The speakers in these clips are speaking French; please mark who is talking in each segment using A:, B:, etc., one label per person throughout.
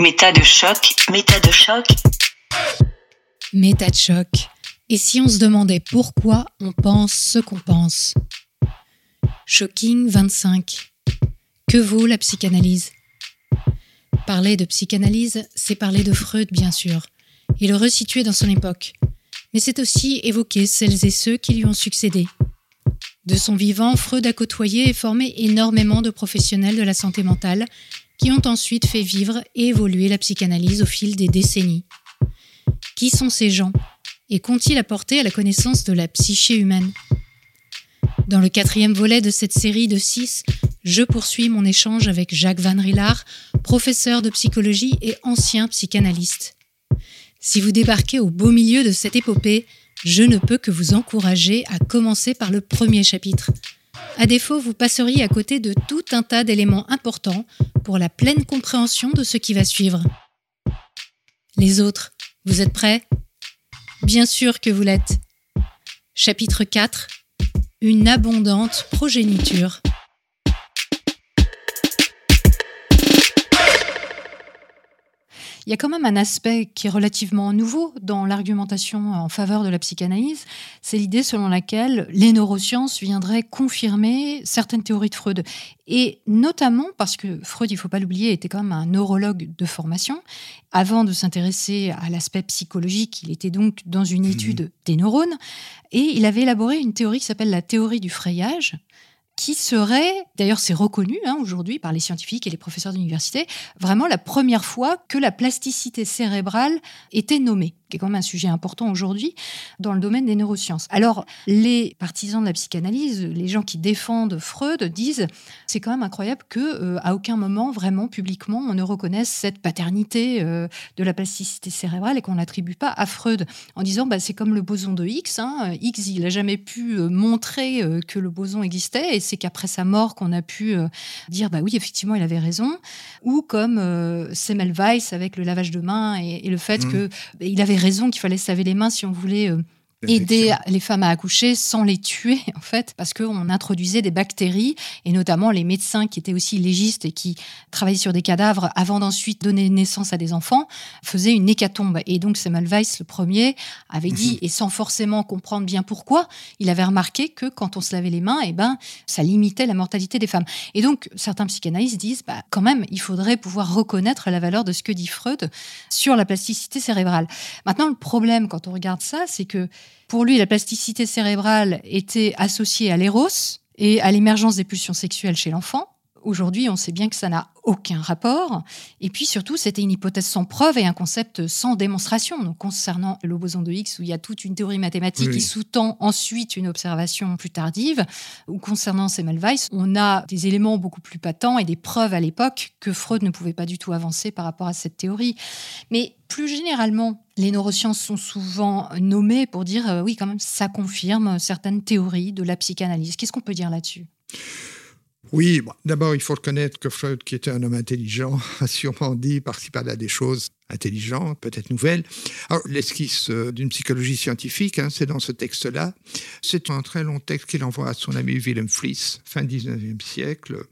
A: Méta de choc, méta de choc.
B: Méta de choc. Et si on se demandait pourquoi on pense ce qu'on pense? Shocking 25. Que vaut la psychanalyse? Parler de psychanalyse, c'est parler de Freud, bien sûr, et le resituer dans son époque. Mais c'est aussi évoquer celles et ceux qui lui ont succédé. De son vivant, Freud a côtoyé et formé énormément de professionnels de la santé mentale qui ont ensuite fait vivre et évoluer la psychanalyse au fil des décennies. Qui sont ces gens et qu'ont-ils apporté à la connaissance de la psyché humaine? Dans le quatrième volet de cette série de six, je poursuis mon échange avec Jacques Van Rillard, professeur de psychologie et ancien psychanalyste. Si vous débarquez au beau milieu de cette épopée, je ne peux que vous encourager à commencer par le premier chapitre. À défaut, vous passeriez à côté de tout un tas d'éléments importants pour la pleine compréhension de ce qui va suivre. Les autres, vous êtes prêts? Bien sûr que vous l'êtes. Chapitre 4 Une abondante progéniture. Il y a quand même un aspect qui est relativement nouveau dans l'argumentation en faveur de la psychanalyse, c'est l'idée selon laquelle les neurosciences viendraient confirmer certaines théories de Freud. Et notamment parce que Freud, il ne faut pas l'oublier, était quand même un neurologue de formation. Avant de s'intéresser à l'aspect psychologique, il était donc dans une mmh. étude des neurones. Et il avait élaboré une théorie qui s'appelle la théorie du frayage, qui serait, d'ailleurs c'est reconnu hein, aujourd'hui par les scientifiques et les professeurs d'université, vraiment la première fois que la plasticité cérébrale était nommée qui est quand même un sujet important aujourd'hui dans le domaine des neurosciences. Alors, les partisans de la psychanalyse, les gens qui défendent Freud, disent c'est quand même incroyable que euh, à aucun moment, vraiment publiquement, on ne reconnaisse cette paternité euh, de la plasticité cérébrale et qu'on n'attribue pas à Freud en disant bah, c'est comme le boson de X. Hein. X, il n'a jamais pu euh, montrer que le boson existait et c'est qu'après sa mort qu'on a pu dire bah oui, effectivement, il avait raison. Ou comme Semmelweis avec le lavage de mains et, le fait mmh. que bah, il avait raison qu'il fallait se laver les mains si on voulait euh, aider les femmes à accoucher sans les tuer, en fait, parce qu'on introduisait des bactéries, et notamment les médecins qui étaient aussi légistes et qui travaillaient sur des cadavres avant d'ensuite donner naissance à des enfants, faisaient une hécatombe. Et donc, Semmelweis, le premier, avait dit, mhm. et sans forcément comprendre bien pourquoi, il avait remarqué que quand on se lavait les mains, eh ben, ça limitait la mortalité des femmes. Et donc, certains psychanalystes disent, bah, quand même, il faudrait pouvoir reconnaître la valeur de ce que dit Freud sur la plasticité cérébrale. Maintenant, le problème, quand on regarde ça, c'est que pour lui, la plasticité cérébrale était associée à l'éros et à l'émergence des pulsions sexuelles chez l'enfant. Aujourd'hui, on sait bien que ça n'a aucun rapport. Et puis surtout, c'était une hypothèse sans preuve et un concept sans démonstration. Donc, concernant le boson de Higgs, où il y a toute une théorie mathématique qui sous-tend ensuite une observation plus tardive, ou concernant Semmelweis, on a des éléments beaucoup plus patents et des preuves à l'époque que Freud ne pouvait pas du tout avancer par rapport à cette théorie. Mais plus généralement, les neurosciences sont souvent nommées pour dire euh, oui, quand même, ça confirme certaines théories de la psychanalyse. Qu'est-ce qu'on peut dire là-dessus?
C: Oui, d'abord, il faut reconnaître que Freud, qui était un homme intelligent, a sûrement dit par-ci par-là des choses intelligentes, peut-être nouvelles. Alors, l'esquisse euh, d'une psychologie scientifique, hein, c'est dans ce texte-là. C'est un très long texte qu'il envoie à son ami Wilhelm Fliess, fin 19e siècle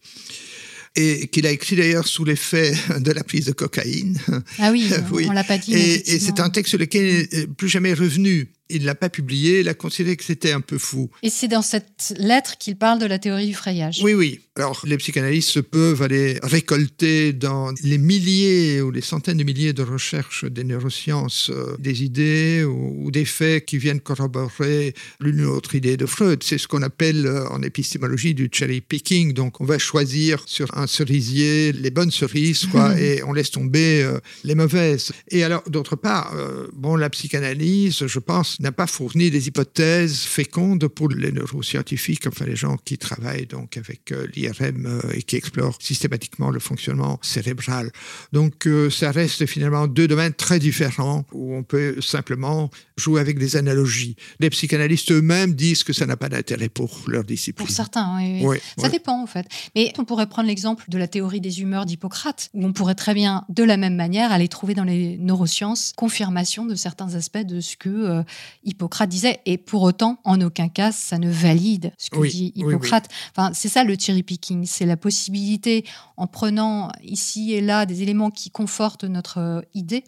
C: et qu'il a écrit d'ailleurs sous l'effet de la prise de cocaïne.
B: Ah oui, oui. on l'a pas dit.
C: Et, et c'est un texte sur lequel il n'est plus jamais revenu il ne l'a pas publié, il a considéré que c'était un peu fou.
B: Et c'est dans cette lettre qu'il parle de la théorie du frayage.
C: Oui, oui. Alors, les psychanalystes peuvent aller récolter dans les milliers ou les centaines de milliers de recherches des neurosciences euh, des idées ou, des faits qui viennent corroborer l'une ou l'autre idée de Freud. C'est ce qu'on appelle euh, en épistémologie du cherry picking. Donc, on va choisir sur un cerisier les bonnes cerises, quoi, et on laisse tomber euh, les mauvaises. Et alors, d'autre part, bon, la psychanalyse, je pense, n'a pas fourni des hypothèses fécondes pour les neuroscientifiques, enfin les gens qui travaillent donc avec euh, l'IRM euh, et qui explorent systématiquement le fonctionnement cérébral. Donc euh, ça reste finalement deux domaines très différents où on peut simplement jouer avec des analogies. Les psychanalystes eux-mêmes disent que ça n'a pas d'intérêt pour leur discipline.
B: Pour certains, oui. ça dépend en fait. Mais on pourrait prendre l'exemple de la théorie des humeurs d'Hippocrate, où on pourrait très bien, de la même manière, aller trouver dans les neurosciences confirmation de certains aspects de ce que Hippocrate disait, et pour autant, en aucun cas, ça ne valide ce que dit Hippocrate. Enfin, c'est ça le cherry picking, c'est la possibilité, en prenant ici et là des éléments qui confortent notre euh, idée,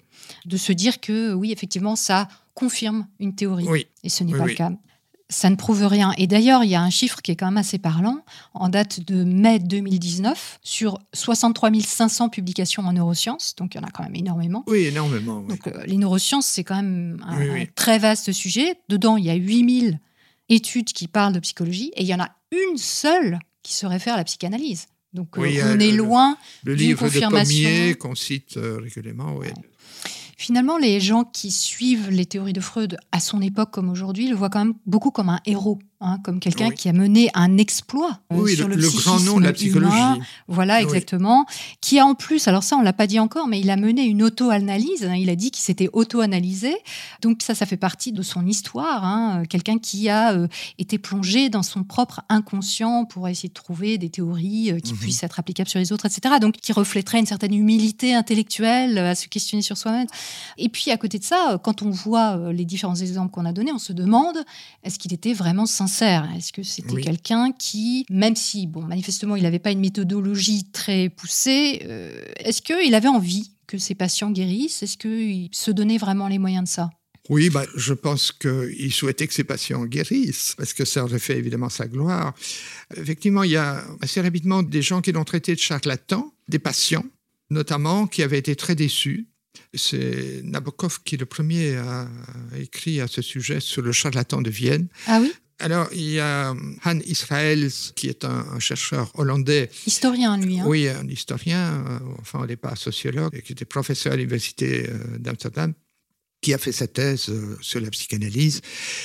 B: de se dire que oui, effectivement, ça confirme une théorie. Et ce n'est pas le cas ça ne prouve rien. Et d'ailleurs, il y a un chiffre qui est quand même assez parlant, en date de mai 2019, sur 63 500 publications en neurosciences, donc il y en a quand même énormément.
C: Oui, énormément.
B: Donc euh, les neurosciences, c'est quand même un, très vaste sujet. Dedans, il y a 8000 études qui parlent de psychologie, et il y en a une seule qui se réfère à la psychanalyse. Donc euh, on est loin
C: le, le livre de Pommier qu'on cite euh, régulièrement. Oui.
B: Finalement, les gens qui suivent les théories de Freud à son époque comme aujourd'hui le voient quand même beaucoup comme un héros. Hein, comme quelqu'un qui a mené un exploit
C: euh, sur le, le grand nom de la psychologie.
B: Voilà, exactement. Qui a en plus, alors ça on l'a pas dit encore, mais il a mené une auto-analyse. Hein, il a dit qu'il s'était auto-analysé. Donc ça, ça fait partie de son histoire. Hein, quelqu'un qui a euh, été plongé dans son propre inconscient pour essayer de trouver des théories euh, qui mhm. puissent être applicables sur les autres, etc. Donc qui reflèterait une certaine humilité intellectuelle à se questionner sur soi-même. Et puis à côté de ça, quand on voit les différents exemples qu'on a donnés, on se demande est-ce qu'il était vraiment sincère est-ce que c'était quelqu'un qui, même si, bon, manifestement, il n'avait pas une méthodologie très poussée, euh, est-ce qu'il avait envie que ses patients guérissent? Est-ce qu'il se donnait vraiment les moyens de ça?
C: Oui, bah, je pense qu'il souhaitait que ses patients guérissent, parce que ça aurait fait évidemment sa gloire. Effectivement, il y a assez rapidement des gens qui l'ont traité de charlatan, des patients notamment, qui avaient été très déçus. C'est Nabokov qui est le premier à écrit à ce sujet sur le charlatan de Vienne.
B: Ah oui?
C: Alors, il y a Han Israels, qui est un, chercheur hollandais.
B: Historien, lui. Hein.
C: Oui, un historien, euh, enfin, au départ sociologue, qui était professeur à l'université euh, d'Amsterdam qui a fait sa thèse euh, sur la psychanalyse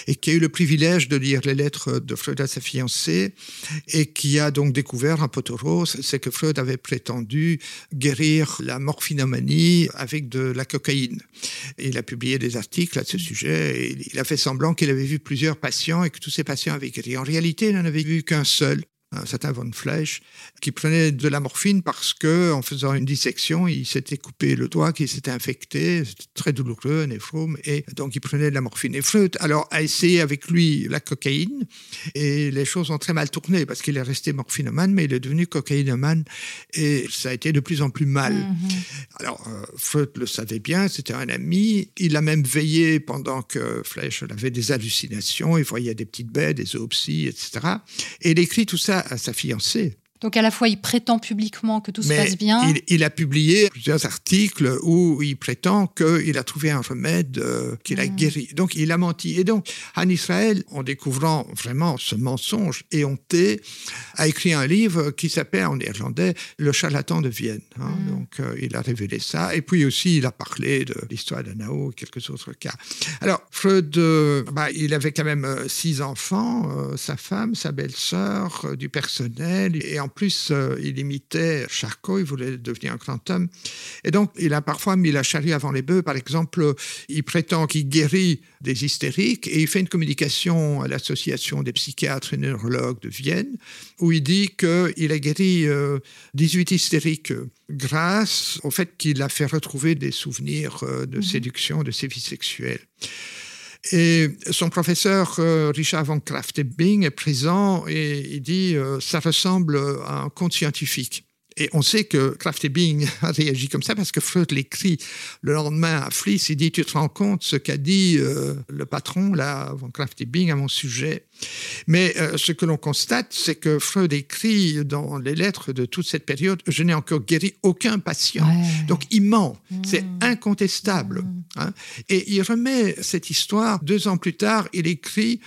C: et qui a eu le privilège de lire les lettres de Freud à sa fiancée et qui a donc découvert un rose, c'est que Freud avait prétendu guérir la morphinomanie avec de la cocaïne. Il a publié des articles à ce sujet et il a fait semblant qu'il avait vu plusieurs patients et que tous ces patients avaient guéri. En réalité, il n'en avait vu qu'un seul un certain Von Fleisch, qui prenait de la morphine parce que, en faisant une dissection, il s'était coupé le doigt qui s'était infecté, c'était très douloureux, néphrome, et donc il prenait de la morphine. Et Freud, alors, a essayé avec lui la cocaïne, et les choses ont très mal tourné parce qu'il est resté morphinomane, mais il est devenu cocaïnomane, et ça a été de plus en plus mal. Mm-hmm. Alors, euh, Freud le savait bien, c'était un ami, il a même veillé pendant que Fleisch avait des hallucinations, il voyait des petites bêtes, des zoopsies, etc. Et il écrit tout ça à sa fiancée.
B: Donc à la fois, il prétend publiquement que tout se passe bien.
C: Il, il, a publié plusieurs articles où il prétend qu'il a trouvé un remède euh, qu'il a hmm. guéri. Donc il a menti. Et donc, en Israël, en découvrant vraiment ce mensonge éhonté, a écrit un livre qui s'appelle en néerlandais Le charlatan de Vienne. Hein. Hmm. Donc euh, il a révélé ça. Et puis aussi, il a parlé de l'histoire d'Anao et quelques autres cas. Alors, Freud, euh, bah, il avait quand même six enfants, sa femme, sa belle-sœur, du personnel. Et en plus, euh, il imitait Charcot, il voulait devenir un grand homme. Et donc, il a parfois mis la charrue avant les bœufs. Par exemple, il prétend qu'il guérit des hystériques et il fait une communication à l'Association des psychiatres et neurologues de Vienne où il dit qu'il a guéri 18 euh, hystériques grâce au fait qu'il a fait retrouver des souvenirs euh, de mhm. séduction, de ses vies sexuelles. Et son professeur euh, Richard von Kraftebing est présent et il dit euh, ça ressemble à un conte scientifique. Et on sait que Kraftebing a réagi comme ça parce que Freud l'écrit le lendemain à Fliss. Il dit Tu te rends compte ce qu'a dit euh, le patron, là, von Kraftebing, à mon sujet Mais euh, ce que l'on constate, c'est que Freud écrit dans les lettres de toute cette période Je n'ai encore guéri aucun patient. Donc il ment. C'est mmh. incontestable. Mmh. Hein. Et il remet cette histoire deux ans plus tard. Il écrit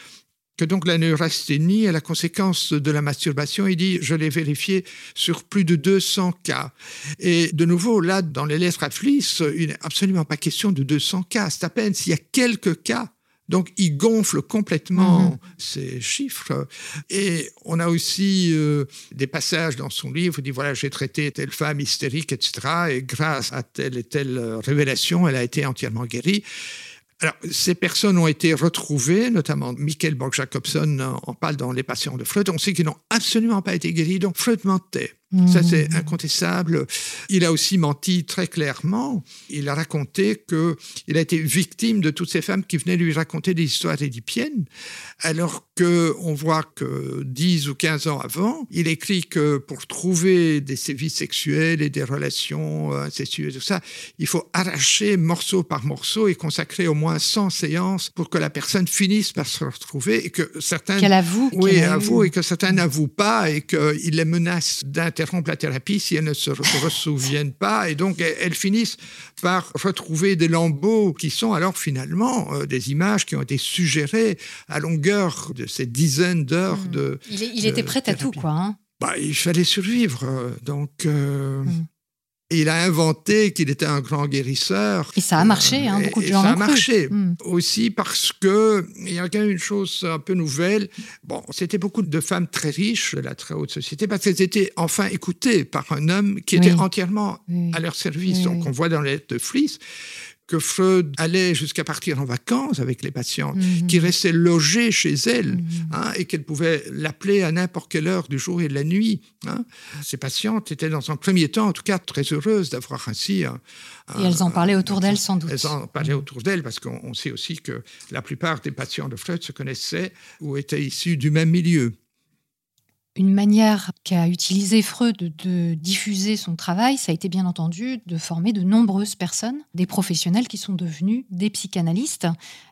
C: que donc la neurasthénie est la conséquence de la masturbation. Il dit, je l'ai vérifié sur plus de 200 cas. Et de nouveau, là, dans les lettres à Fliss, il n'est absolument pas question de 200 cas. C'est à peine s'il y a quelques cas. Donc, il gonfle complètement mhm. ces chiffres. Et on a aussi euh, des passages dans son livre où il dit, voilà, j'ai traité telle femme hystérique, etc. Et grâce à telle et telle révélation, elle a été entièrement guérie. Alors, ces personnes ont été retrouvées, notamment Michael Borg-Jacobson en parle dans Les patients de Freud. On sait qu'ils n'ont absolument pas été guéris, donc Freud mentait. Ça, c'est incontestable. Il a aussi menti très clairement. Il a raconté qu'il a été victime de toutes ces femmes qui venaient lui raconter des histoires édipiennes, alors qu'on voit que 10 ou 15 ans avant, il écrit que pour trouver des sévices sexuels et des relations incestueuses, tout ça, il faut arracher morceau par morceau et consacrer au moins 100 séances pour que la personne finisse par se retrouver et que certains...
B: Qu'elle avoue.
C: Oui, avoue et que certains n'avouent pas et qu'il les menace d'interrompre la thérapie si elles ne se ressouviennent pas. Et donc, elles finissent par retrouver des lambeaux qui sont alors finalement euh, des images qui ont été suggérées à longueur de ces dizaines d'heures
B: Hmm.
C: de.
B: Il, est- il était prêt à tout, quoi. hein.
C: Bah, il fallait survivre. euh, Donc, euh, Il a inventé qu'il était un grand guérisseur.
B: Et ça a marché, hein, beaucoup de
C: et
B: gens
C: ça a
B: cru.
C: marché.
B: Mm.
C: Aussi parce que il y a quand même une chose un peu nouvelle. Bon, c'était beaucoup de femmes très riches de la très haute société parce qu'elles étaient enfin écoutées par un homme qui était entièrement
B: Oui.
C: à leur service.
B: Oui,
C: Donc, on voit dans les lettres de Fliss que Freud allait jusqu'à partir en vacances avec les patientes,
B: Mhm.
C: qui restaient logées chez elles,
B: Mhm.
C: hein, et qu'elles pouvaient l'appeler à n'importe quelle heure du jour et de la nuit. hein. Ces patientes étaient dans un premier temps, en tout cas, très heureuses d'avoir ainsi un,
B: Et elles en parlaient autour d'elles, sans doute.
C: elles en parlaient autour d'elles parce qu'on on sait aussi que la plupart des patients de Freud se connaissaient ou étaient issus du même milieu.
B: Une manière qu'a utilisé Freud de diffuser son travail, ça a été bien entendu de former de nombreuses personnes, des professionnels qui sont devenus des psychanalystes.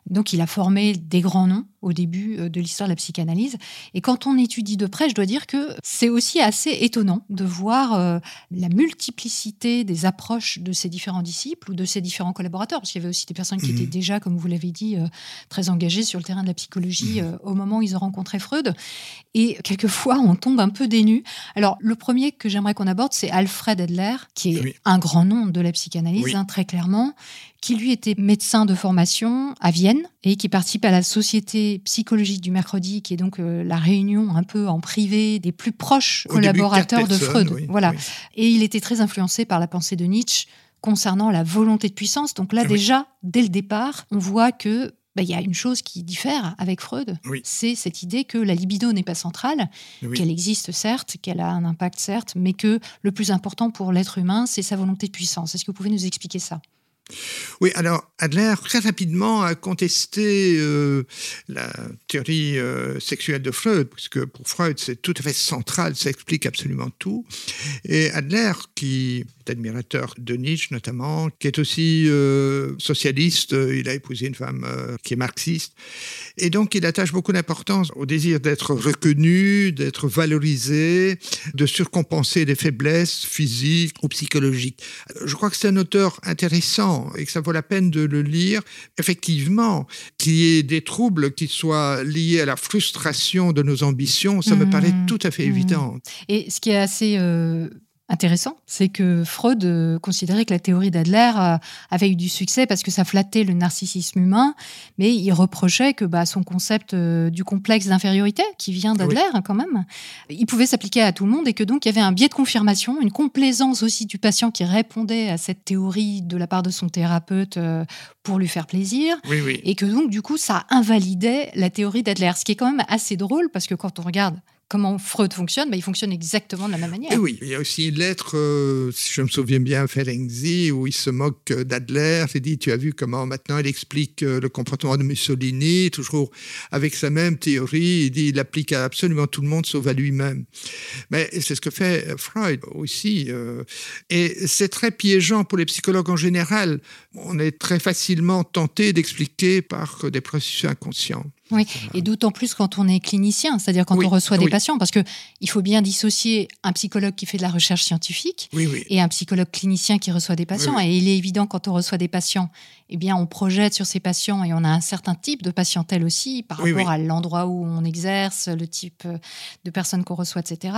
B: Donc il a formé des grands noms au début euh, de l'histoire de la psychanalyse. Et quand on étudie de près, je dois dire que c'est aussi assez étonnant de voir euh, la multiplicité des approches de ces différents disciples ou de ces différents collaborateurs, parce qu'il y avait aussi des personnes qui
C: Mhm.
B: étaient déjà, comme vous l'avez dit, euh, très engagées sur le terrain de la psychologie euh, au moment où ils ont rencontré Freud. Et quelquefois, on tombe un peu dénu. Alors, le premier que j'aimerais qu'on aborde, c'est Alfred Adler, qui est
C: Oui.
B: un grand nom de la psychanalyse,
C: Oui.
B: hein, très clairement, qui lui était médecin de formation à Vienne et qui participe à la Société psychologique du mercredi, qui est donc euh, la réunion un peu en privé des plus proches
C: Au
B: collaborateurs de Freud.
C: oui,
B: voilà. Et il était très influencé par la pensée de Nietzsche concernant la volonté de puissance. Donc là, déjà, dès le départ, on voit que bah, il y a une chose qui diffère avec Freud,
C: Oui.
B: c'est cette idée que la libido n'est pas centrale,
C: Oui.
B: qu'elle existe certes, qu'elle a un impact certes, mais que le plus important pour l'être humain, c'est sa volonté de puissance. Est-ce que vous pouvez nous expliquer ça?
C: Oui, alors Adler très rapidement a contesté euh, la théorie euh, sexuelle de Freud, puisque pour Freud c'est tout à fait central, ça explique absolument tout. Et Adler, qui admirateur de Nietzsche notamment, qui est aussi euh, socialiste, il a épousé une femme euh, qui est marxiste, et donc il attache beaucoup d'importance au désir d'être reconnu, d'être valorisé, de surcompenser des faiblesses physiques ou psychologiques. Je crois que c'est un auteur intéressant et que ça vaut la peine de le lire. Effectivement, qu'il y ait des troubles qui soient liés à la frustration de nos ambitions, ça me
B: Mmh.
C: paraît tout à fait
B: Mmh.
C: évident.
B: Et ce qui est assez euh, intéressant, c'est que Freud euh, considérait que la théorie d'Adler euh, avait eu du succès parce que ça flattait le narcissisme humain, mais il reprochait que bah, son concept euh, du complexe d'infériorité, qui vient d'Adler quand même, il pouvait s'appliquer à tout le monde et que donc il y avait un biais de confirmation, une complaisance aussi du patient qui répondait à cette théorie de la part de son thérapeute pour lui faire plaisir.
C: Oui, oui.
B: Et que donc, du coup, ça invalidait la théorie d'Adler. Ce qui est quand même assez drôle parce que quand on regarde comment Freud fonctionne, bah, il fonctionne exactement de la même manière.
C: Et oui, il y a aussi une lettre, euh, si je me souviens bien, à Ferenczi, où il se moque d'Adler. Il dit, tu as vu comment maintenant il explique euh, le comportement de Mussolini, toujours avec sa même théorie. Il dit, il applique à absolument tout le monde sauf à lui-même. Mais c'est ce que fait Freud aussi. euh, et c'est très piégeant pour les psychologues en général. On est très facilement tenté d'expliquer par des processus inconscients.
B: Oui, et d'autant plus quand on est clinicien, c'est-à-dire quand
C: Oui,
B: on reçoit des
C: oui.
B: patients, parce que il faut bien dissocier un psychologue qui fait de la recherche scientifique
C: Oui,
B: et un psychologue clinicien qui reçoit des patients. Et il est évident quand on reçoit des patients, eh bien, on projette sur ces patients et on a un certain type de patientèle aussi par
C: Oui,
B: rapport
C: oui.
B: à l'endroit où on exerce, le type euh, de personnes qu'on reçoit, etc.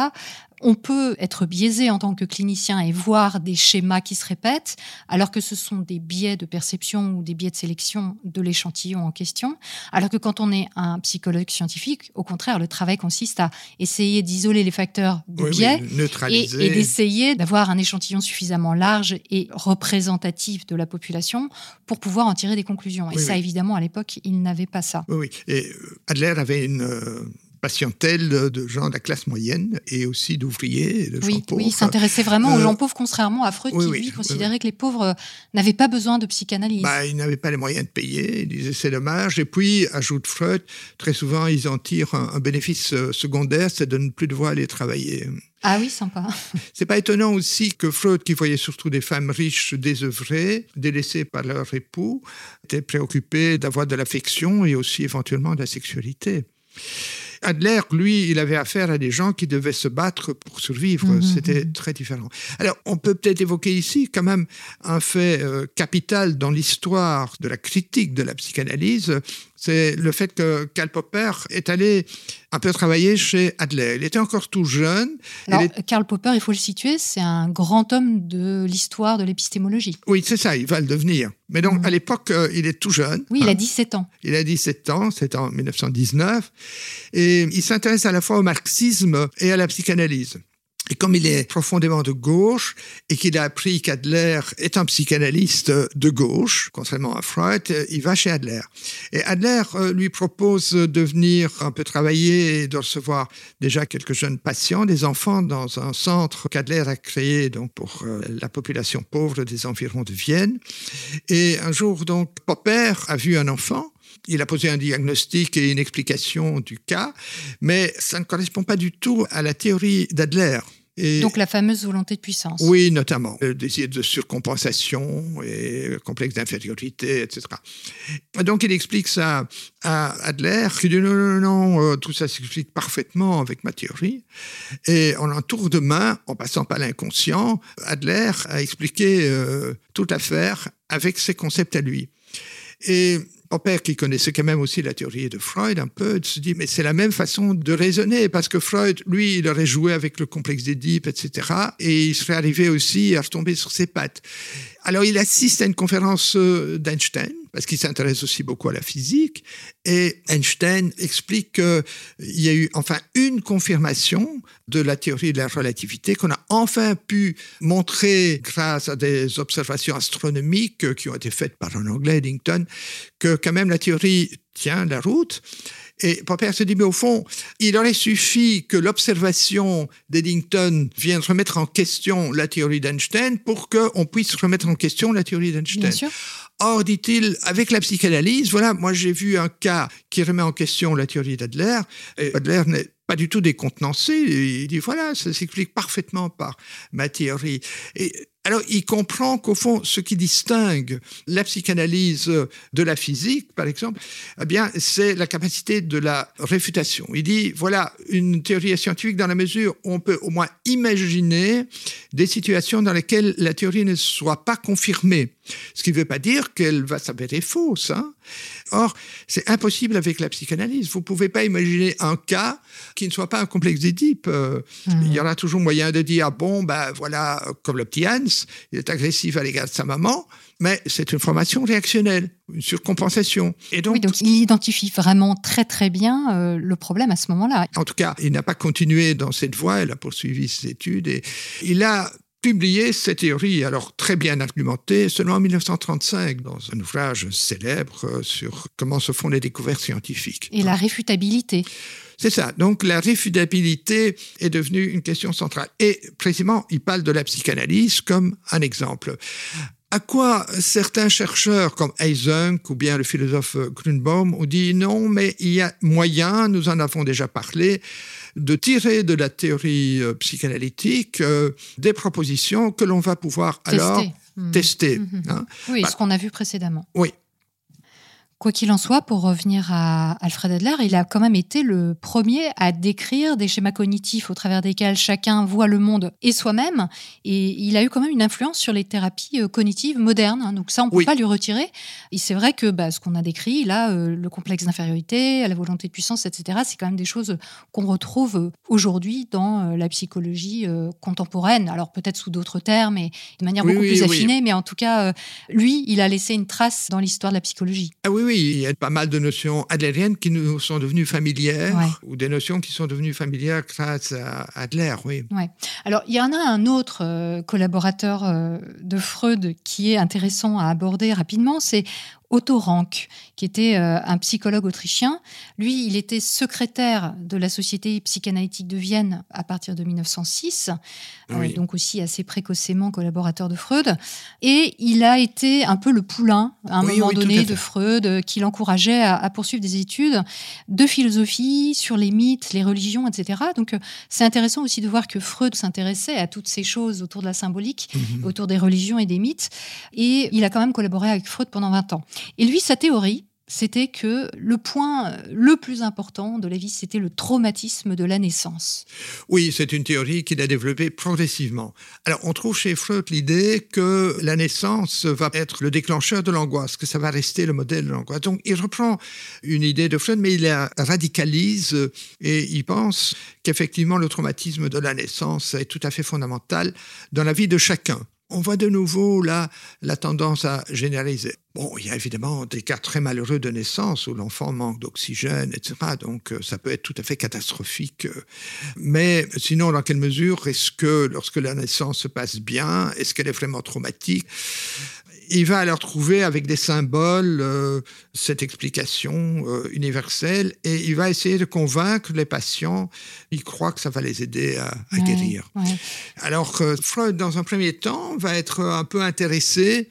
B: On peut être biaisé en tant que clinicien et voir des schémas qui se répètent, alors que ce sont des biais de perception ou des biais de sélection de l'échantillon en question. Alors que quand on est un psychologue scientifique, au contraire, le travail consiste à essayer d'isoler les facteurs de
C: Oui,
B: biais et, et d'essayer d'avoir un échantillon suffisamment large et représentatif de la population pour pouvoir en tirer des conclusions. Et
C: Oui,
B: ça,
C: oui.
B: évidemment, à l'époque, il n'avait pas ça.
C: Oui, oui. Et euh, Adler avait une euh, patientèle de gens de la classe moyenne et aussi d'ouvriers de
B: oui,
C: gens pauvres.
B: Oui, il s'intéressait vraiment aux gens pauvres, contrairement à Freud qui, lui, considérait que les pauvres n'avaient pas besoin de psychanalyse.
C: Bah, ils n'avaient pas les moyens de payer, il disait c'est dommage. Et puis, ajoute Freud, très souvent, ils en tirent un, bénéfice secondaire, c'est de ne plus devoir aller travailler.
B: Ah oui, sympa.
C: C'est pas étonnant aussi que Freud, qui voyait surtout des femmes riches désœuvrées, délaissées par leur époux, était préoccupé d'avoir de l'affection et aussi éventuellement de la sexualité. Adler, lui, il avait affaire à des gens qui devaient se battre pour survivre. Mhm, C'était mhm. très différent. Alors, on peut peut-être évoquer ici quand même un fait euh, capital dans l'histoire de la critique de la psychanalyse, c'est le fait que Karl Popper est allé un peu travailler chez Adler. Il était encore tout jeune.
B: Karl Popper, il faut le situer, c'est un grand homme de l'histoire de l'épistémologie.
C: Oui, c'est ça, il va le devenir. Mais donc, mhm. à l'époque, euh, il est tout jeune.
B: Oui, il a 17 hein. ans.
C: Il a 17 ans, c'est en 1919. Et il s'intéresse à la fois au marxisme et à la psychanalyse. Et comme il est profondément de gauche et qu'il a appris qu'Adler est un psychanalyste de gauche, contrairement à Freud, il va chez Adler. Et Adler euh, lui propose de venir un peu travailler et de recevoir déjà quelques jeunes patients, des enfants, dans un centre qu'Adler a créé donc pour euh, la population pauvre des environs de Vienne. Et un jour, donc, Popper a vu un enfant il a posé un diagnostic et une explication du cas, mais ça ne correspond pas du tout à la théorie d'Adler.
B: Donc la fameuse volonté de puissance.
C: Oui, notamment. Le désir de surcompensation et le complexe d'infériorité, etc. Donc il explique ça à Adler, qui dit non, non, non, euh, tout ça s'explique parfaitement avec ma théorie. Et en un tour de main, en passant par l'inconscient, Adler a expliqué euh, toute l'affaire avec ses concepts à lui. Et Popper, qui connaissait quand même aussi la théorie de Freud un peu, se dit, mais c'est la même façon de raisonner, parce que Freud, lui, il aurait joué avec le complexe d'Édipe, etc., et il serait arrivé aussi à retomber sur ses pattes. Alors, il assiste à une conférence euh, d'Einstein, parce qu'il s'intéresse aussi beaucoup à la physique. Et Einstein explique qu'il y a eu enfin une confirmation de la théorie de la relativité qu'on a enfin pu montrer grâce à des observations astronomiques qui ont été faites par un Anglais, Eddington, que quand même la théorie tient la route. Et Popper se dit, mais au fond, il aurait suffi que l'observation d'Eddington vienne remettre en question la théorie d'Einstein pour qu'on puisse remettre en question la théorie d'Einstein. Or, dit-il, avec la psychanalyse, voilà, moi j'ai vu un cas qui remet en question la théorie d'Adler. Adler n'est pas du tout décontenancé. Il dit, voilà, ça s'explique parfaitement par ma théorie. Alors, il comprend qu'au fond, ce qui distingue la psychanalyse de la physique, par exemple, eh bien, c'est la capacité de la réfutation. Il dit, voilà, une théorie scientifique dans la mesure où on peut au moins imaginer des situations dans lesquelles la théorie ne soit pas confirmée. Ce qui ne veut pas dire qu'elle va s'avérer fausse. Hein. Or, c'est impossible avec la psychanalyse. Vous ne pouvez pas imaginer un cas qui ne soit pas un complexe d'Édipe. Euh, mmh. Il y aura toujours moyen de dire, bon, ben voilà, comme le petit Hans, il est agressif à l'égard de sa maman, mais c'est une formation réactionnelle, une surcompensation.
B: Et donc, oui, donc il identifie vraiment très très bien euh, le problème à ce moment-là.
C: En tout cas, il n'a pas continué dans cette voie, il a poursuivi ses études et il a publié cette théorie, alors très bien argumentée, seulement en 1935, dans un ouvrage célèbre euh, sur comment se font les découvertes scientifiques.
B: Et la réfutabilité.
C: C'est ça. Donc la réfutabilité est devenue une question centrale. Et précisément, il parle de la psychanalyse comme un exemple. À quoi certains chercheurs comme Eysenck ou bien le philosophe Grunbaum ont dit non, mais il y a moyen, nous en avons déjà parlé, de tirer de la théorie euh, psychanalytique euh, des propositions que l'on va pouvoir alors tester.
B: Mmh. Mmh. Hein. Oui, ce qu'on a vu précédemment.
C: Oui,
B: Quoi qu'il en soit, pour revenir à Alfred Adler, il a quand même été le premier à décrire des schémas cognitifs au travers desquels chacun voit le monde et soi-même. Et il a eu quand même une influence sur les thérapies euh, cognitives modernes. Hein. donc ça, on ne peut pas lui retirer. Et c'est vrai que bah, ce qu'on a décrit, là, euh, le complexe d'infériorité, la volonté de puissance, etc., c'est quand même des choses qu'on retrouve euh, aujourd'hui dans la psychologie contemporaine. Alors peut-être sous d'autres termes et de manière beaucoup plus affinée, mais en tout cas, lui, il a laissé une trace dans l'histoire de la psychologie.
C: Ah oui, oui, il y a pas mal de notions adlériennes qui nous sont devenues familières, ou des notions qui sont devenues familières grâce à Adler, oui.
B: Ouais. Alors, il y en a un autre euh, collaborateur euh, de Freud qui est intéressant à aborder rapidement, c'est Otto Rank, qui était euh, un psychologue autrichien. Lui, il était secrétaire de la Société psychanalytique de Vienne à partir de 1906, euh, donc aussi assez précocement collaborateur de Freud. Et il a été un peu le poulain, à un moment donné, de Freud, euh, qui l'encourageait à, poursuivre des études de philosophie sur les mythes, les religions, etc. Donc c'est intéressant aussi de voir que Freud s'intéressait à toutes ces choses autour de la symbolique, mhm. autour des religions et des mythes. Et il a quand même collaboré avec Freud pendant 20 ans. Et lui, sa théorie, c'était que le point le plus important de la vie, c'était le traumatisme de la naissance.
C: Oui, c'est une théorie qu'il a développée progressivement. Alors, on trouve chez Freud l'idée que la naissance va être le déclencheur de l'angoisse, que ça va rester le modèle de l'angoisse. Donc, il reprend une idée de Freud, mais il la radicalise et il pense qu'effectivement, le traumatisme de la naissance est tout à fait fondamental dans la vie de chacun on voit de nouveau là la tendance à généraliser. Bon, il y a évidemment des cas très malheureux de naissance où l'enfant manque d'oxygène, etc. Donc euh, ça peut être tout à fait catastrophique. Mais sinon, dans quelle mesure est-ce que lorsque la naissance se passe bien, est-ce qu'elle est vraiment traumatique? Il va alors trouver avec des symboles euh, cette explication euh, universelle et il va essayer de convaincre les patients. Il croit que ça va les aider à, guérir. Alors que Freud, dans un premier temps, va être un peu intéressé,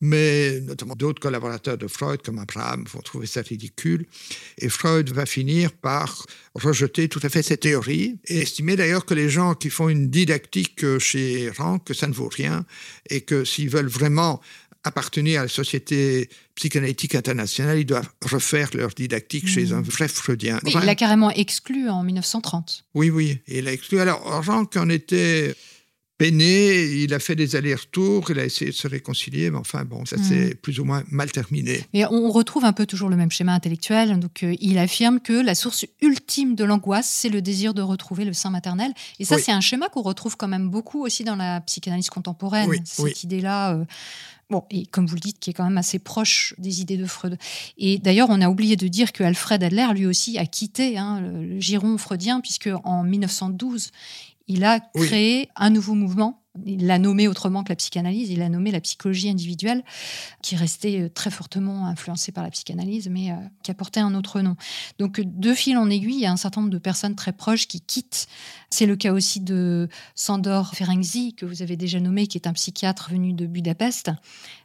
C: mais notamment d'autres collaborateurs de Freud, comme Abraham, vont trouver ça ridicule. Et Freud va finir par rejeter tout à fait cette théorie et estimer d'ailleurs que les gens qui font une didactique chez Rank, que ça ne vaut rien et que s'ils veulent vraiment appartenir à la Société psychanalytique internationale, ils doivent refaire leur didactique chez un vrai freudien.
B: il l'a carrément exclu en 1930.
C: Oui, oui, il l'a exclu. Alors, Rank en était peiné, il a fait des allers-retours, il a essayé de se réconcilier, mais enfin, bon, ça s'est mm. plus ou moins mal terminé.
B: Et on retrouve un peu toujours le même schéma intellectuel. Donc, euh, il affirme que la source ultime de l'angoisse, c'est le désir de retrouver le sein maternel. Et ça, c'est un schéma qu'on retrouve quand même beaucoup aussi dans la psychanalyse contemporaine. cette idée-là. Euh, bon, et comme vous le dites, qui est quand même assez proche des idées de Freud. Et d'ailleurs, on a oublié de dire que Alfred Adler, lui aussi, a quitté hein, le giron freudien, puisque en 1912, il a créé un nouveau mouvement. Il l'a nommé autrement que la psychanalyse, il l'a nommé la psychologie individuelle, qui restait euh, très fortement influencée par la psychanalyse, mais euh, qui a porté un autre nom. Donc, de fil en aiguille, il y a un certain nombre de personnes très proches qui quittent. C'est le cas aussi de Sandor Ferenczi, que vous avez déjà nommé, qui est un psychiatre venu de Budapest,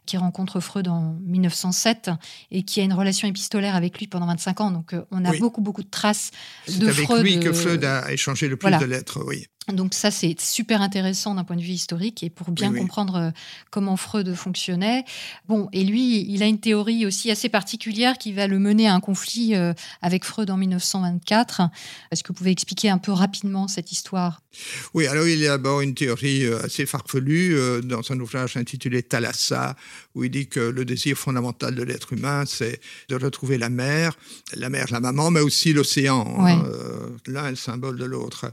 B: qui rencontre Freud en 1907 et qui a une relation épistolaire avec lui pendant 25 ans. Donc, euh, on a beaucoup, beaucoup de traces de
C: Freud. C'est avec lui que Freud a échangé le plus de lettres, oui.
B: Donc ça, c'est super intéressant d'un point de vue historique et pour bien comprendre euh, comment Freud fonctionnait. Bon, et lui, il a une théorie aussi assez particulière qui va le mener à un conflit euh, avec Freud en 1924. Est-ce que vous pouvez expliquer un peu rapidement cette histoire?
C: Oui, alors il y a d'abord une théorie euh, assez farfelue dans un ouvrage intitulé Thalassa, où il dit que le désir fondamental de l'être humain, c'est de retrouver la mer, la mer, la maman, mais aussi l'océan. Hein, l'un est le symbole de l'autre.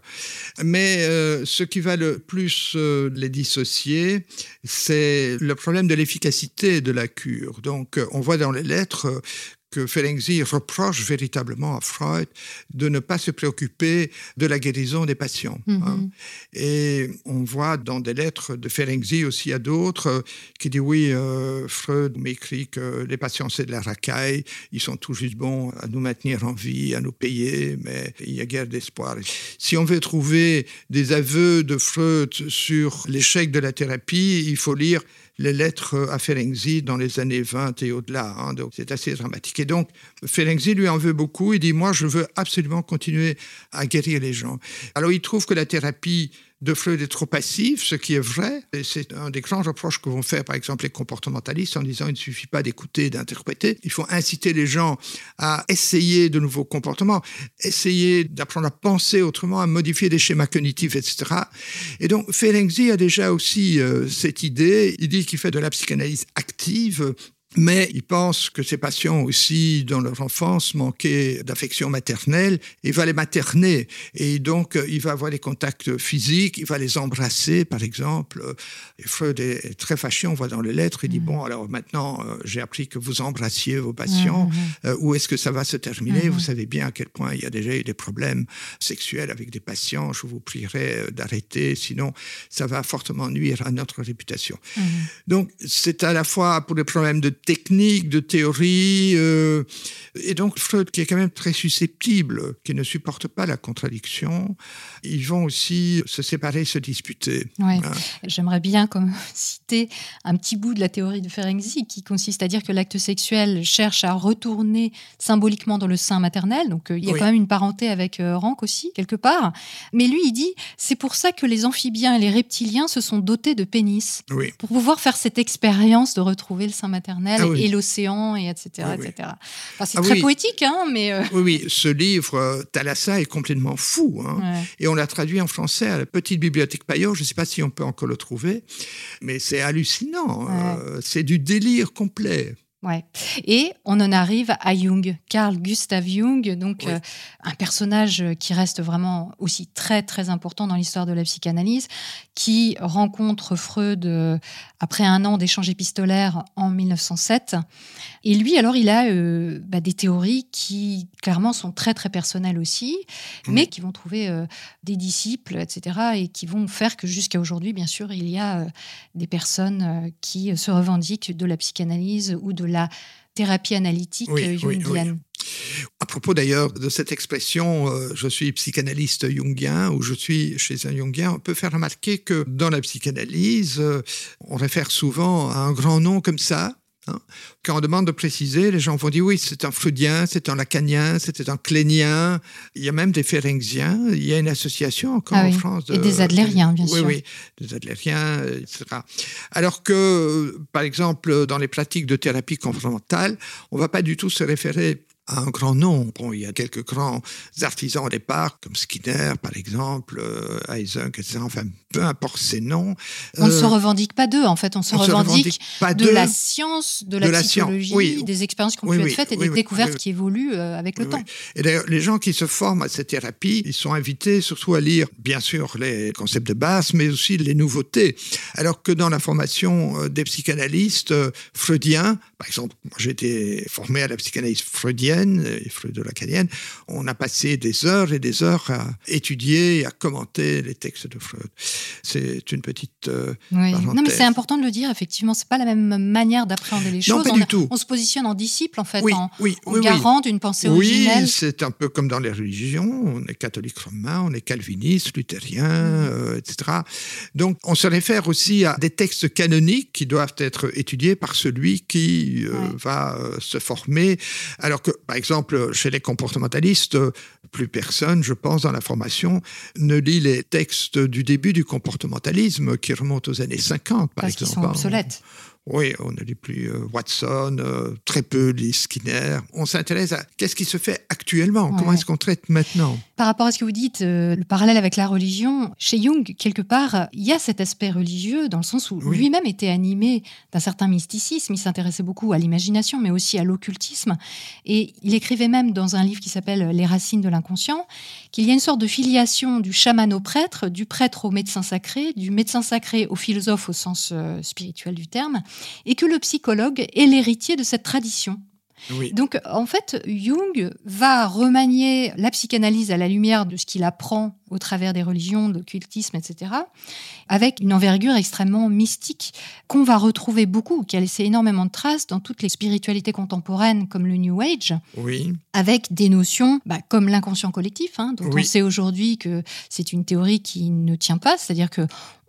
C: Mais euh, ce qui va le plus euh, les dissocier, c'est le problème de l'efficacité de la cure. Donc, euh, on voit dans les lettres que Ferenczi reproche véritablement à Freud de ne pas se préoccuper de la guérison des patients. Hein. Mhm. Et on voit dans des lettres de Ferenczi aussi à d'autres euh, qui disent oui, euh, Freud m'écrit que les patients c'est de la racaille, ils sont tout juste bons à nous maintenir en vie, à nous payer, mais il y a guère d'espoir. Si on veut trouver des aveux de Freud sur l'échec de la thérapie, il faut lire les lettres à Ferenczi dans les années 20 et au-delà. Hein, donc c'est assez dramatique. Et donc Ferenczi lui en veut beaucoup. Il dit moi je veux absolument continuer à guérir les gens. Alors il trouve que la thérapie de Freud est trop passif, ce qui est vrai. C'est un des grands reproches que vont faire, par exemple, les comportementalistes en disant il ne suffit pas d'écouter, d'interpréter. Il faut inciter les gens à essayer de nouveaux comportements, essayer d'apprendre à penser autrement, à modifier des schémas cognitifs, etc. Et donc, Ferenczi a déjà aussi euh, cette idée. Il dit qu'il fait de la psychanalyse active mais il pense que ces patients aussi, dans leur enfance, manquaient d'affection maternelle, il va les materner. Et donc, euh, il va avoir des contacts physiques, il va les embrasser, par exemple. Et Freud est très fâché, on voit dans les lettres, il dit, mm. bon, alors maintenant, euh, j'ai appris que vous embrassiez vos patients. Mm, mm, où est-ce que ça va se terminer? Vous savez bien à quel point il y a déjà eu des problèmes sexuels avec des patients. Je vous prierai euh, d'arrêter, sinon ça va fortement nuire à notre réputation. Donc, c'est à la fois pour des problèmes de techniques, de théories. euh, et donc Freud, qui est quand même très susceptible, qui ne supporte pas la contradiction, ils vont aussi se séparer, se disputer.
B: Ouais.
C: Hein.
B: J'aimerais bien comme, citer un petit bout de la théorie de Ferenczi qui consiste à dire que l'acte sexuel cherche à retourner symboliquement dans le sein maternel. Donc euh, il y a
C: Oui.
B: quand même une parenté avec euh, Rank aussi, quelque part. Mais lui, il dit c'est pour ça que les amphibiens et les reptiliens se sont dotés de pénis.
C: Oui.
B: Pour pouvoir faire cette expérience de retrouver le sein maternel
C: Ah oui.
B: et l'océan, et etc.
C: Oui, oui.
B: etc. Enfin, c'est
C: Ah
B: très
C: oui.
B: poétique, hein, mais. euh,
C: Oui, oui, ce livre, euh, Thalassa, est complètement fou. hein.
B: ouais.
C: Et on l'a traduit en français à la petite bibliothèque Payot. Je ne sais pas si on peut encore le trouver, mais c'est hallucinant. euh, c'est du délire complet.
B: Ouais. Et on en arrive à Jung, Carl Gustav Jung, donc
C: Oui.
B: euh, un personnage qui reste vraiment aussi très très important dans l'histoire de la psychanalyse, qui rencontre Freud euh, après un an d'échange épistolaire en 1907. Et lui, alors, il a euh, bah, des théories qui clairement sont très très personnelles aussi, mais qui vont trouver des disciples, etc., et qui vont faire que jusqu'à aujourd'hui, bien sûr, il y a des personnes qui se revendiquent de la psychanalyse ou de la thérapie analytique
C: Oui,
B: euh,
C: oui, oui.
B: jungienne.
C: À propos d'ailleurs de cette expression, euh, je suis psychanalyste jungien ou je suis chez un jungien, on peut faire remarquer que dans la psychanalyse, euh, on réfère souvent à un grand nom comme ça. Hein. Quand on demande de préciser, les gens vont dire oui, c'est un freudien, c'est un lacanien, c'était un clénien. Il y a même des phérenciens. Il y a une association encore
B: Ah
C: en
B: oui.
C: France.
B: Et des adlériens, bien
C: oui,
B: sûr.
C: Oui, des adlériens, euh, etc. Alors que, euh, par exemple, dans les pratiques de thérapie comportementale, on ne va pas du tout se référer à un grand nom. Bon, il y a quelques grands artisans au départ, comme Skinner, par exemple, euh, etc. Enfin, peu importe ces noms.
B: On ne
C: Euh,
B: se revendique pas d'eux, en fait, on se
C: on
B: revendique
C: revendique pas
B: de la science, de la
C: De la science,
B: psychologie,
C: oui.
B: des expériences qui ont
C: Oui,
B: pu
C: oui,
B: être faites et des découvertes qui évoluent euh, avec le temps.
C: Et d'ailleurs, les gens qui se forment à cette thérapie, ils sont invités surtout à lire, bien sûr, les concepts de base, mais aussi les nouveautés. Alors que dans la formation euh, des psychanalystes euh, freudiens, par exemple, moi j'ai été formé à la psychanalyse freudienne et freudo-lacanienne, on a passé des heures et des heures à étudier et à commenter les textes de Freud. C'est une petite euh,
B: Oui. Non, mais c'est important de le dire, effectivement, c'est pas la même manière d'appréhender les
C: Non,
B: choses.
C: pas
B: on,
C: du tout.
B: on se positionne en disciple, en fait,
C: Oui,
B: en,
C: oui,
B: en
C: oui, oui.
B: garant d'une pensée
C: Oui,
B: originelle.
C: c'est un peu comme dans les religions. On est catholique romain, on est calviniste, luthérien, euh, etc. Donc, on se réfère aussi à des textes canoniques qui doivent être étudiés par celui qui euh, va se former. Alors que, par exemple, chez les comportementalistes, plus personne, je pense, dans la formation, ne lit les textes du début du comportementalisme qui remontent aux années 50, par
B: Parce qu'ils
C: exemple.
B: sont obsolètes.
C: Oui, on ne lit plus euh, Watson, euh, très peu lit Skinner. On s'intéresse à qu'est-ce qui se fait actuellement, comment est-ce qu'on traite maintenant?
B: Par rapport à ce que vous dites, euh, le parallèle avec la religion, chez Jung, quelque part, il y a cet aspect religieux dans le sens où
C: Oui.
B: lui-même était animé d'un certain mysticisme. Il s'intéressait beaucoup à l'imagination, mais aussi à l'occultisme. Et il écrivait même dans un livre qui s'appelle Les racines de l'inconscient qu'il y a une sorte de filiation du chaman au prêtre, du prêtre au médecin sacré, du médecin sacré au philosophe au sens spirituel du terme, et que le psychologue est l'héritier de cette tradition.
C: Oui.
B: Donc, en fait, Jung va remanier la psychanalyse à la lumière de ce qu'il apprend au travers des religions, de l'occultisme, etc., avec une envergure extrêmement mystique qu'on va retrouver beaucoup, qui a laissé énormément de traces dans toutes les spiritualités contemporaines comme le New Age,
C: Oui,
B: avec des notions bah, comme l'inconscient collectif, hein, dont
C: Oui.
B: on sait aujourd'hui que c'est une théorie qui ne tient pas, c'est-à-dire que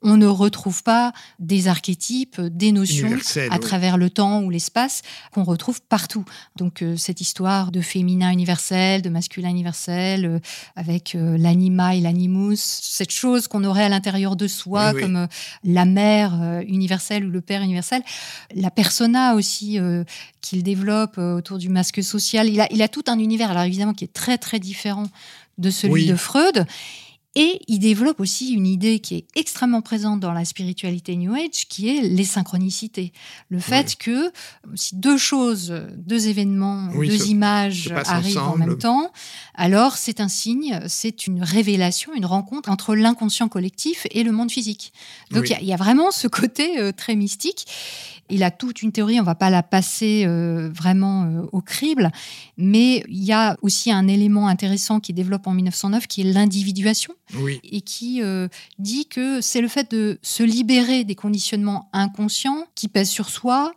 B: on ne retrouve pas des archétypes, des notions
C: universel.
B: à
C: oui.
B: travers le temps ou l'espace qu'on retrouve partout. Donc euh, cette histoire de féminin universel, de masculin universel, euh, avec euh, l'anima et l'animus, cette chose qu'on aurait à l'intérieur de soi
C: Oui,
B: comme euh, la mère universelle ou le père universel, la persona aussi qu'il développe autour du masque social. Il a, il a tout un univers, alors évidemment qui est très très différent de celui de Freud. Et il développe aussi une idée qui est extrêmement présente dans la spiritualité New Age, qui est les synchronicités. Le fait que si deux choses, deux événements,
C: Oui,
B: deux
C: se-
B: images
C: se
B: arrivent en même temps, alors c'est un signe, c'est une révélation, une rencontre entre l'inconscient collectif et le monde physique. Donc il
C: Oui.
B: y a- il y, a vraiment ce côté euh, très mystique. Il a toute une théorie, on va pas la passer euh, vraiment euh, au crible, mais il y a aussi un élément intéressant qui développe en 1909 qui est l'individuation.
C: Oui,
B: et qui euh, dit que c'est le fait de se libérer des conditionnements inconscients qui pèsent sur soi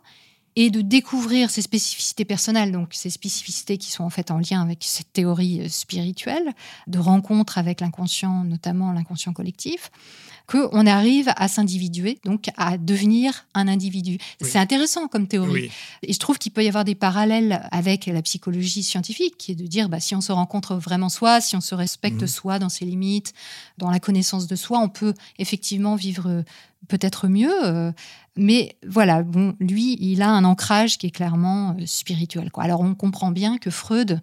B: et de découvrir ses spécificités personnelles, donc ces spécificités qui sont en fait en lien avec cette théorie spirituelle, de rencontre avec l'inconscient, notamment l'inconscient collectif, qu'on arrive à s'individuer, donc à devenir un individu. C'est intéressant comme théorie. Et je trouve qu'il peut y avoir des parallèles avec la psychologie scientifique, qui est de dire, bah, si on se rencontre vraiment soi, si on se respecte mhm. soi dans ses limites, dans la connaissance de soi, on peut effectivement vivre euh, peut-être mieux. Euh, mais voilà, bon, lui, il a un ancrage qui est clairement euh, spirituel. Quoi. Alors on comprend bien que Freud,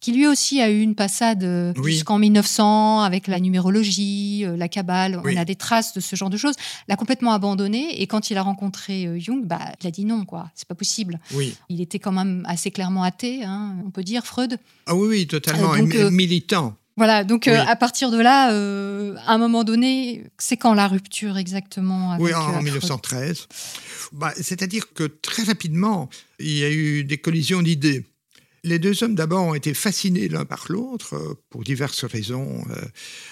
B: qui lui aussi a eu une passade euh, jusqu'en 1900 avec la numérologie, euh, la cabale, on a des traces de ce genre de choses, l'a complètement abandonné. Et quand il a rencontré Jung, bah, il a dit non, quoi, c'est pas possible. Il était quand même assez clairement athée, hein, on peut dire, Freud.
C: Ah oui, oui, totalement, militant.
B: Voilà, donc à partir de là, à un moment donné, c'est quand la rupture exactement avec,
C: Oui, en, 1913. Bah, c'est-à-dire que très rapidement, il y a eu des collisions d'idées. Les deux hommes d'abord ont été fascinés l'un par l'autre euh, pour diverses raisons. Euh,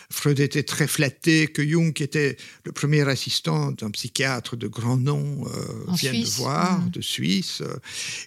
C: Freud était très flatté que Jung, qui était le premier assistant d'un psychiatre de grand nom, euh, vienne le voir, mmh. de Suisse.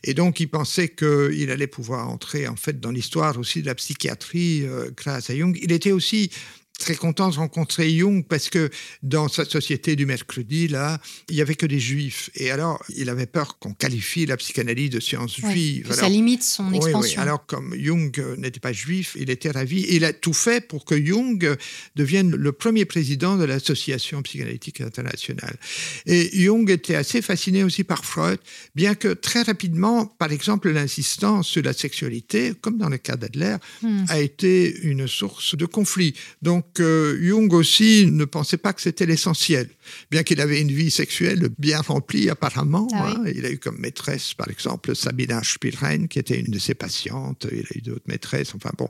C: Et donc il pensait qu'il allait pouvoir entrer en fait dans l'histoire aussi de la psychiatrie grâce à Jung. Il était aussi très content de rencontrer Jung parce que dans sa société du mercredi, là, il n'y avait que des juifs. Et alors, il avait peur qu'on qualifie la psychanalyse de science juive.
B: ça limite son expansion.
C: Alors, comme Jung n'était pas juif, il était ravi. il a tout fait pour que Jung devienne le premier président de l'Association psychanalytique internationale. Et Jung était assez fasciné aussi par Freud, bien que très rapidement, par exemple, l'insistance sur la sexualité, comme dans le cas d'Adler, hmm. a été une source de conflit. Donc, que Jung aussi ne pensait pas que c'était l'essentiel, bien qu'il avait une vie sexuelle bien remplie apparemment. Ah hein. Il a eu comme maîtresse, par exemple, Sabina Spielrein, qui était une de ses patientes. Il a eu d'autres maîtresses. Enfin bon.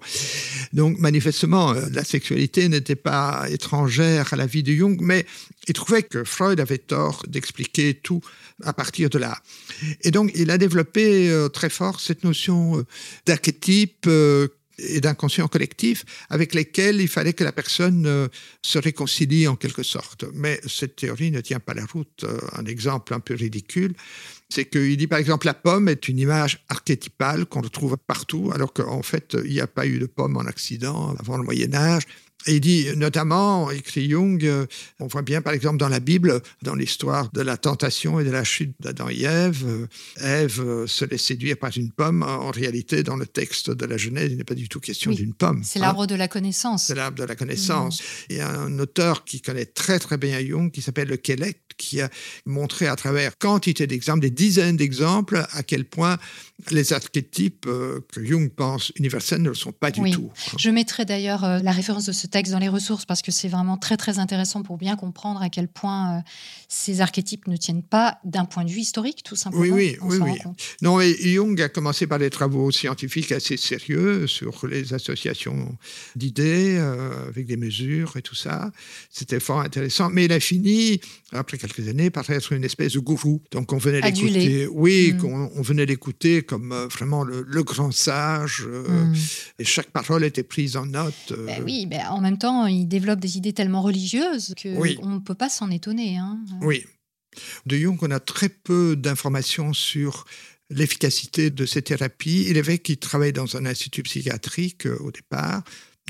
C: Donc manifestement, euh, la sexualité n'était pas étrangère à la vie de Jung, mais il trouvait que Freud avait tort d'expliquer tout à partir de là. Et donc, il a développé euh, très fort cette notion euh, d'archétype et d'inconscient collectif avec lesquels il fallait que la personne euh, se réconcilie en quelque sorte. Mais cette théorie ne tient pas la route. Euh, un exemple un peu ridicule, c'est qu'il dit par exemple la pomme est une image archétypale qu'on retrouve partout, alors qu'en fait il n'y a pas eu de pomme en accident avant le Moyen Âge. Et il dit notamment, écrit Jung, euh, on voit bien par exemple dans la Bible, dans l'histoire de la tentation et de la chute d'Adam et Ève, euh, Ève euh, se laisse séduire par une pomme. En réalité, dans le texte de la Genèse, il n'est pas du tout question d'une pomme.
B: C'est l'arbre de la connaissance.
C: C'est l'arbre de la connaissance. Il y a un auteur qui connaît très très bien Jung, qui s'appelle Le Kellect, qui a montré à travers quantité d'exemples, des dizaines d'exemples, à quel point les archétypes que Jung pense universels ne le sont pas du tout.
B: Hein. Je mettrai d'ailleurs la référence de ce texte dans les ressources parce que c'est vraiment très très intéressant pour bien comprendre à quel point euh, ces archétypes ne tiennent pas d'un point de vue historique, tout simplement.
C: Oui, oui, oui. Non, et Jung a commencé par des travaux scientifiques assez sérieux sur les associations d'idées euh, avec des mesures et tout ça. C'était fort intéressant. Mais il a fini, après quelques années, par être une espèce de gourou. Donc on venait l'écouter. Oui, mm. on, venait l'écouter comme euh, vraiment le, grand sage. Mm. Et chaque parole était prise en note.
B: Ben oui, ben en même temps, il développe des idées tellement religieuses qu'on ne peut pas s'en étonner. Hein.
C: Oui. De Jung, on a très peu d'informations sur l'efficacité de ces thérapies. Il est vrai qu'il travaille dans un institut psychiatrique euh, au départ,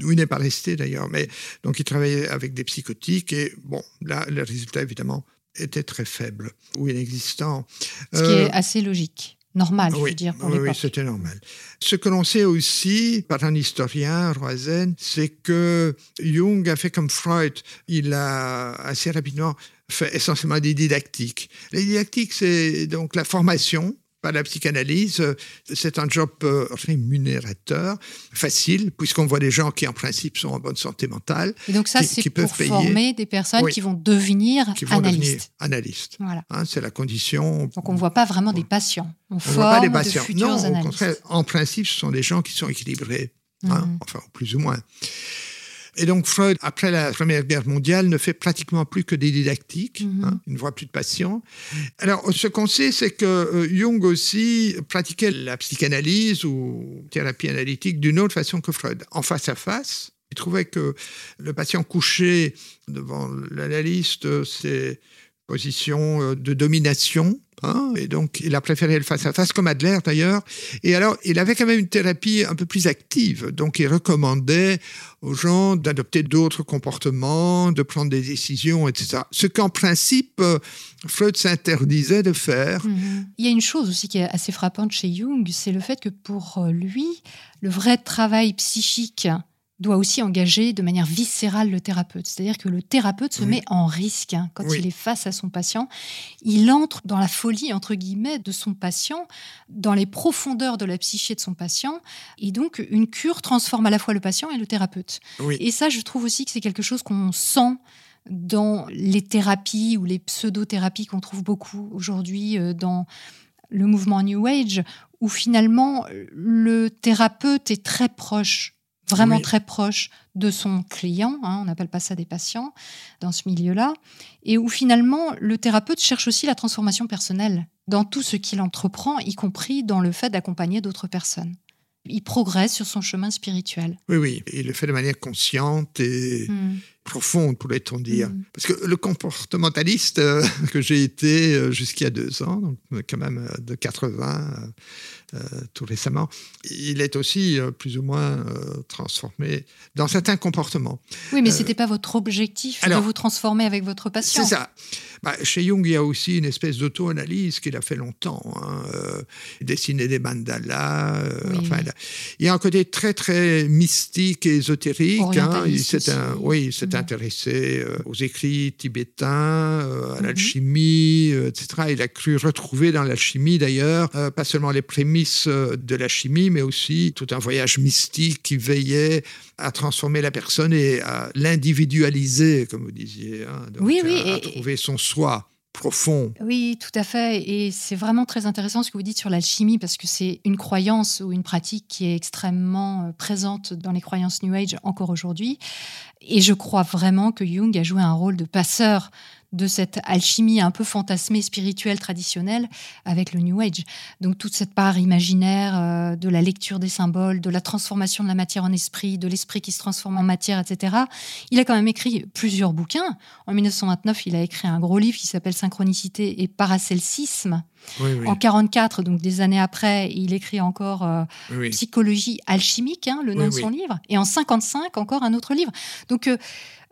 C: où il n'est pas resté d'ailleurs, mais donc il travaillait avec des psychotiques et bon, là, le résultat évidemment était très faible ou inexistant.
B: Ce qui est euh, assez logique normal, je veux dire, pour
C: Oui, c'était normal. Ce que l'on sait aussi par un historien, Roizen, c'est que Jung a fait comme Freud. Il a assez rapidement fait essentiellement des didactiques. Les didactiques, c'est donc la formation la psychanalyse, euh, c'est un job euh, rémunérateur, facile, puisqu'on voit des gens qui, en principe, sont en bonne santé mentale.
B: Et donc ça, c'est pour former des personnes qui vont devenir
C: qui vont
B: analystes.
C: Devenir analystes. Voilà. Hein, c'est la condition.
B: Donc on ne voit pas vraiment des patients. On ne
C: voit pas des patients. non, au contraire, en principe, ce sont des gens qui sont équilibrés, hein, mmh. enfin, plus ou moins. Et donc Freud, après la Première Guerre mondiale, ne fait pratiquement plus que des didactiques. Mhm. Hein, il ne voit plus de patients. Alors ce qu'on sait, c'est que euh, Jung aussi pratiquait la psychanalyse ou thérapie analytique d'une autre façon que Freud, en face à face. Il trouvait que le patient couché devant l'analyste, c'est position euh, de domination. Hein, et donc, il a préféré le face-à-face, comme Adler d'ailleurs. Et alors, il avait quand même une thérapie un peu plus active. Donc, il recommandait aux gens d'adopter d'autres comportements, de prendre des décisions, etc. Ce qu'en principe, euh, Freud s'interdisait de faire.
B: Mhm. Il y a une chose aussi qui est assez frappante chez Jung, c'est le fait que pour euh, lui, le vrai travail psychique doit aussi engager de manière viscérale le thérapeute. C'est-à-dire que le thérapeute se met en risque hein, quand il est face à son patient. Il entre dans la folie, entre guillemets, de son patient, dans les profondeurs de la psyché de son patient. Et donc, une cure transforme à la fois le patient et le thérapeute. Et ça, je trouve aussi que c'est quelque chose qu'on sent dans les thérapies ou les pseudo-thérapies qu'on trouve beaucoup aujourd'hui euh, dans le mouvement New Age, où finalement le thérapeute est très proche vraiment très proche de son client, hein, on n'appelle pas ça des patients dans ce milieu-là, et où finalement le thérapeute cherche aussi la transformation personnelle dans tout ce qu'il entreprend, y compris dans le fait d'accompagner d'autres personnes. Il progresse sur son chemin spirituel.
C: Oui, oui, il le fait de manière consciente et hmm. Profonde, pourrait-on dire. Hmm. Parce que le comportementaliste euh, que j'ai été euh, jusqu'à deux ans, donc quand même euh, de 80 euh, tout récemment, il est aussi euh, plus ou moins euh, transformé dans certains comportements.
B: Oui, mais ce n'était pas votre objectif de vous transformer avec votre patient.
C: C'est ça. Bah, chez Jung, il y a aussi une espèce d'auto-analyse qu'il a fait longtemps. Hein, dessiner des mandalas. enfin, il y a un côté très, très mystique et ésotérique. Hein, il s'est oui, il s'est intéressé aux écrits tibétains, à mhm. l'alchimie, etc. Il a cru retrouver dans l'alchimie, d'ailleurs, pas seulement les prémices, euh, de la chimie, mais aussi tout un voyage mystique qui veillait à transformer la personne et à l'individualiser, comme vous disiez. Hein,
B: oui, oui.
C: À, trouver son soi profond.
B: Oui, tout à fait. Et c'est vraiment très intéressant ce que vous dites sur l'alchimie, parce que c'est une croyance ou une pratique qui est extrêmement euh, présente dans les croyances New Age encore aujourd'hui. Et je crois vraiment que Jung a joué un rôle de passeur de cette alchimie un peu fantasmée spirituelle traditionnelle avec le New Age. Donc toute cette part imaginaire euh, de la lecture des symboles, de la transformation de la matière en esprit, de l'esprit qui se transforme en matière, etc. Il a quand même écrit plusieurs bouquins. En 1929, il a écrit un gros livre qui s'appelle Synchronicité et Paracelsisme. En 44, donc des années après, il écrit encore euh, Psychologie alchimique, hein, le nom de son livre. Et en 55, encore un autre livre. Donc euh,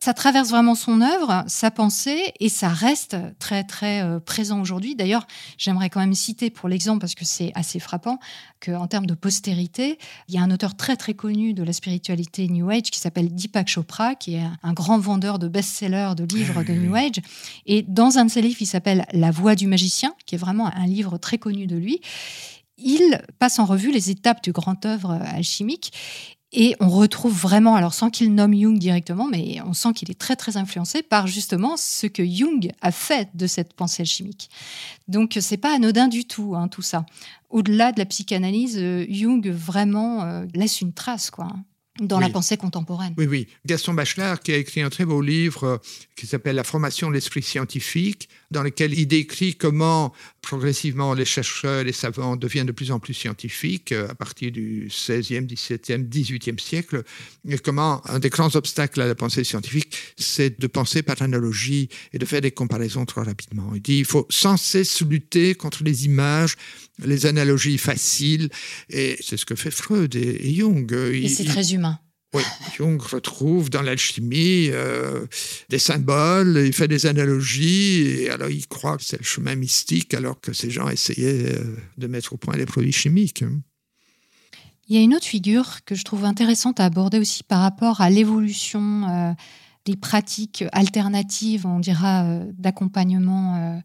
B: ça traverse vraiment son œuvre, sa pensée, et ça reste très très euh, présent aujourd'hui. D'ailleurs, j'aimerais quand même citer pour l'exemple, parce que c'est assez frappant, qu'en termes de postérité, il y a un auteur très très connu de la spiritualité New Age qui s'appelle Deepak Chopra, qui est un grand vendeur de best-sellers de livres de New Age. Et dans un de ses livres, il s'appelle La voix du magicien, qui est vraiment un livre très connu de lui il passe en revue les étapes du grand œuvre alchimique et on retrouve vraiment, alors sans qu'il nomme Jung directement, mais on sent qu'il est très très influencé par justement ce que Jung a fait de cette pensée alchimique. Donc c'est pas anodin du tout, hein, tout ça. Au-delà de la psychanalyse, euh, Jung vraiment euh, laisse une trace, quoi dans la pensée contemporaine.
C: Oui, oui. Gaston Bachelard qui a écrit un très beau livre euh, qui s'appelle La formation de l'esprit scientifique, dans lequel il décrit comment progressivement les chercheurs, les savants deviennent de plus en plus scientifiques euh, à partir du 16e, 17e, 18e siècle, et comment un des grands obstacles à la pensée scientifique, c'est de penser par analogie et de faire des comparaisons trop rapidement. Il dit il faut sans cesse lutter contre les images, les analogies faciles, et c'est ce que fait Freud et, Jung.
B: Et c'est très humain.
C: Oui, Jung retrouve dans l'alchimie euh, des symboles, il fait des analogies, et alors il croit que c'est le chemin mystique, alors que ces gens essayaient euh, de mettre au point les produits chimiques.
B: Il y a une autre figure que je trouve intéressante à aborder aussi par rapport à l'évolution euh, des pratiques alternatives, on dira, d'accompagnement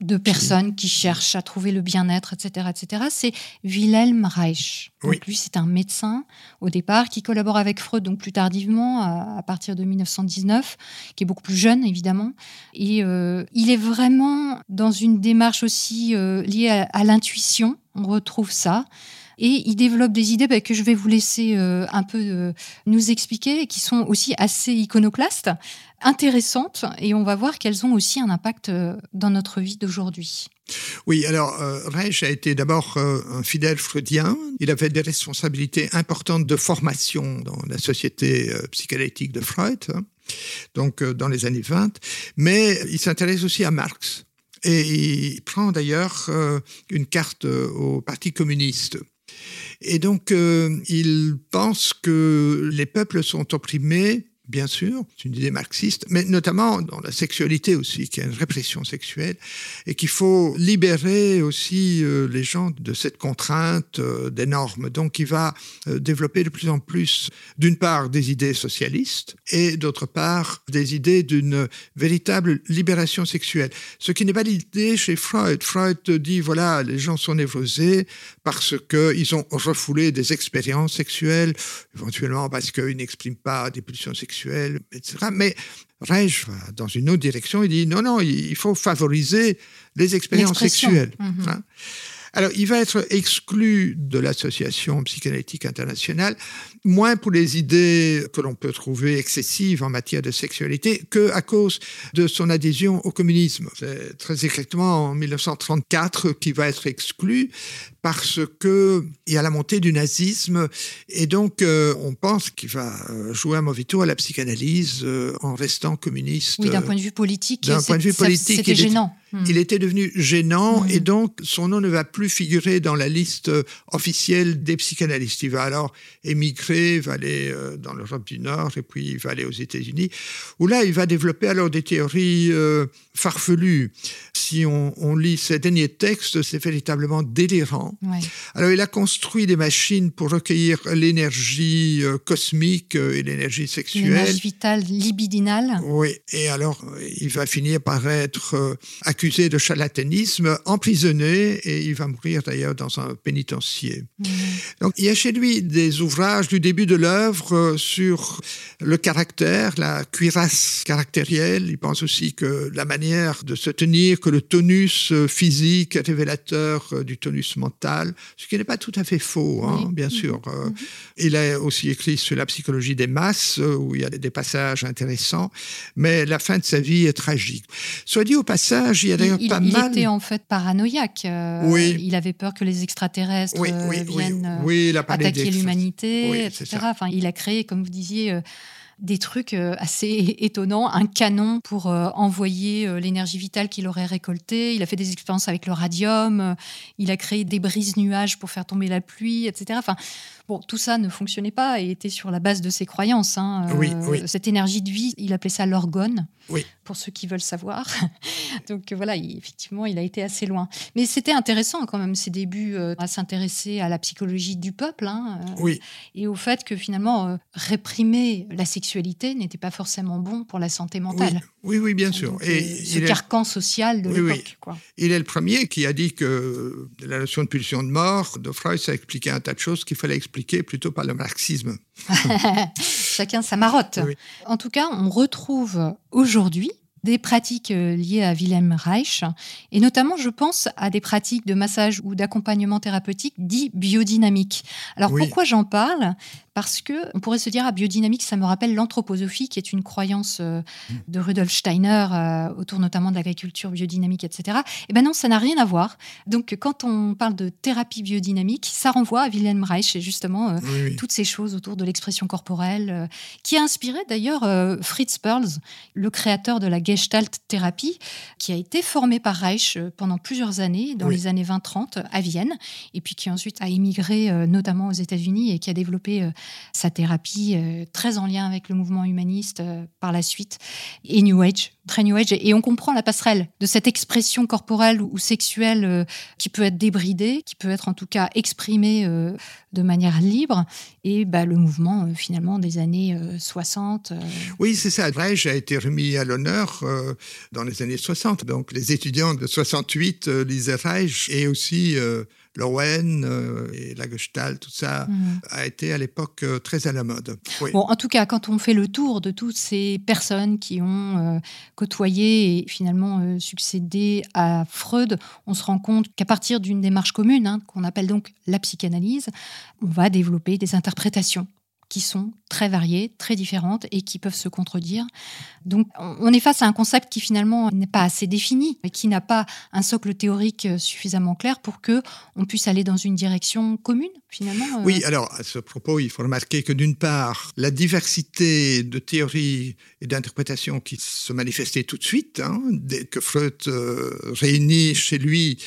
B: de personnes qui cherchent à trouver le bien-être, etc., etc. C'est Wilhelm Reich. lui, c'est un médecin au départ qui collabore avec Freud, donc plus tardivement, à, partir de 1919, qui est beaucoup plus jeune évidemment. Et euh, il est vraiment dans une démarche aussi euh, liée à l'intuition. On retrouve ça. Et il développe des idées bah, que je vais vous laisser euh, un peu euh, nous expliquer, qui sont aussi assez iconoclastes, intéressantes, et on va voir qu'elles ont aussi un impact euh, dans notre vie d'aujourd'hui.
C: Oui, alors Reich a été d'abord un fidèle freudien. Il avait des responsabilités importantes de formation dans la société psychanalytique de Freud. Hein. donc dans les années 20. Mais il s'intéresse aussi à Marx. Et il prend d'ailleurs une carte au Parti communiste. Et donc, il pense que les peuples sont opprimés bien sûr, c'est une idée marxiste, mais notamment dans la sexualité aussi, qui a une répression sexuelle, et qu'il faut libérer aussi euh, les gens de cette contrainte euh, des normes. Donc il va euh, développer de plus en plus, d'une part, des idées socialistes, et d'autre part, des idées d'une véritable libération sexuelle. Ce qui n'est pas l'idée chez Freud. Freud dit, voilà, les gens sont névrosés parce qu'ils ont refoulé des expériences sexuelles, éventuellement parce qu'ils n'expriment pas des pulsions sexuelles etc. Mais Reich va dans une autre direction, il dit non, non, il faut favoriser les expériences sexuelles. Mhm. Hein. Alors, il va être exclu de l'association psychanalytique internationale, moins pour les idées que l'on peut trouver excessives en matière de sexualité que à cause de son adhésion au communisme. C'est très exactement en 1934 qu'il va être exclu parce que il y a la montée du nazisme et donc euh, on pense qu'il va euh, jouer un mauvais tour à la psychanalyse euh, en restant communiste.
B: Oui, d'un point de vue politique.
C: D'un point de vue politique,
B: c'était gênant.
C: Hmm. Il était devenu gênant hmm. et donc son nom ne va plus figurer dans la liste officielle des psychanalystes. Il va alors émigrer, il va aller dans l'Europe du Nord et puis il va aller aux États-Unis, où là il va développer alors des théories farfelues. Si on, on lit ses derniers textes, c'est véritablement délirant. Alors, il a construit des machines pour recueillir l'énergie euh, cosmique euh, et l'énergie sexuelle.
B: L'énergie vitale libidinale.
C: Oui, et alors, il va finir par être euh, accusé de charlatanisme, emprisonné, et il va mourir d'ailleurs dans un pénitencier. Donc, il y a chez lui des ouvrages du début de l'œuvre sur le caractère, la cuirasse caractérielle. Il pense aussi que la manière de se tenir, que le tonus physique est révélateur du tonus mental ce qui n'est pas tout à fait faux, hein, bien mhm. sûr. Euh, mhm. Il a aussi écrit sur la psychologie des masses, euh, où il y a des passages intéressants, mais la fin de sa vie est tragique. Soit dit au passage, il y a d'ailleurs pas mal...
B: Il était en fait paranoïaque. Euh, oui. Il avait peur que les extraterrestres viennent attaquer l'humanité, etc. Enfin, il a créé, comme vous disiez des trucs euh, assez étonnants, un canon pour euh, envoyer euh, l'énergie vitale qu'il aurait récoltée. Il a fait des expériences avec le radium, il a créé des brises nuages pour faire tomber la pluie, etc. Enfin, Bon, tout ça ne fonctionnait pas et était sur la base de ses croyances. Hein.
C: Euh,
B: cette énergie de vie, il appelait ça l'orgone,
C: oui.
B: pour ceux qui veulent savoir. Donc voilà, effectivement, il a été assez loin. Mais c'était intéressant quand même, ses débuts euh, à s'intéresser à la psychologie du peuple. Hein,
C: euh, oui.
B: Et au fait que finalement, réprimer la sexualité n'était pas forcément bon pour la santé mentale.
C: Oui, oui, bien sûr.
B: et ce carcan social de l'époque.
C: Il est le premier qui a dit que la notion de pulsion de mort de Freud, ça expliquait un tas de choses qu'il fallait expliquer plutôt par le marxisme.
B: Chacun sa marotte. En tout cas, on retrouve aujourd'hui des pratiques euh, liées à Wilhelm Reich, et notamment, je pense à des pratiques de massage ou d'accompagnement thérapeutique dit biodynamique. Alors pourquoi j'en parle? Parce que on pourrait se dire à biodynamique, ça me rappelle l'anthroposophie, qui est une croyance euh, de Rudolf Steiner euh, autour notamment de l'agriculture biodynamique, etc. Eh ben non, ça n'a rien à voir. Donc quand on parle de thérapie biodynamique, ça renvoie à Wilhelm Reich et justement euh, toutes ces choses autour de l'expression corporelle, qui a inspiré d'ailleurs Fritz Perls, le créateur de la Gestalt thérapie, qui a été formé par Reich pendant plusieurs années, dans les années 20-30 à Vienne, et puis qui ensuite a émigré notamment aux États-Unis et qui a développé sa thérapie euh, très en lien avec le mouvement humaniste euh, par la suite, et New Age, très New Age. Et on comprend la passerelle de cette expression corporelle ou sexuelle euh, qui peut être débridée, qui peut être en tout cas exprimée de manière libre, et bah, le mouvement finalement des années 60.
C: Oui, c'est ça. Reich a été remis à l'honneur dans les années 60. Donc les étudiants de 68 lisaient Reich et aussi Lowen euh, et la Gestalt, tout ça mm. a été à l'époque euh, très à la mode.
B: Bon, en tout cas, quand on fait le tour de toutes ces personnes qui ont euh, côtoyé et finalement succédé à Freud, on se rend compte qu'à partir d'une démarche commune, hein, qu'on appelle donc la psychanalyse, on va développer des interprétations qui sont très variées, très différentes et qui peuvent se contredire. Donc on est face à un concept qui finalement n'est pas assez défini, et qui n'a pas un socle théorique suffisamment clair pour que on puisse aller dans une direction commune finalement.
C: Oui, alors à ce propos, il faut remarquer que d'une part, la diversité de théories et d'interprétations qui se manifestait tout de suite, hein, dès que Freud réunit chez lui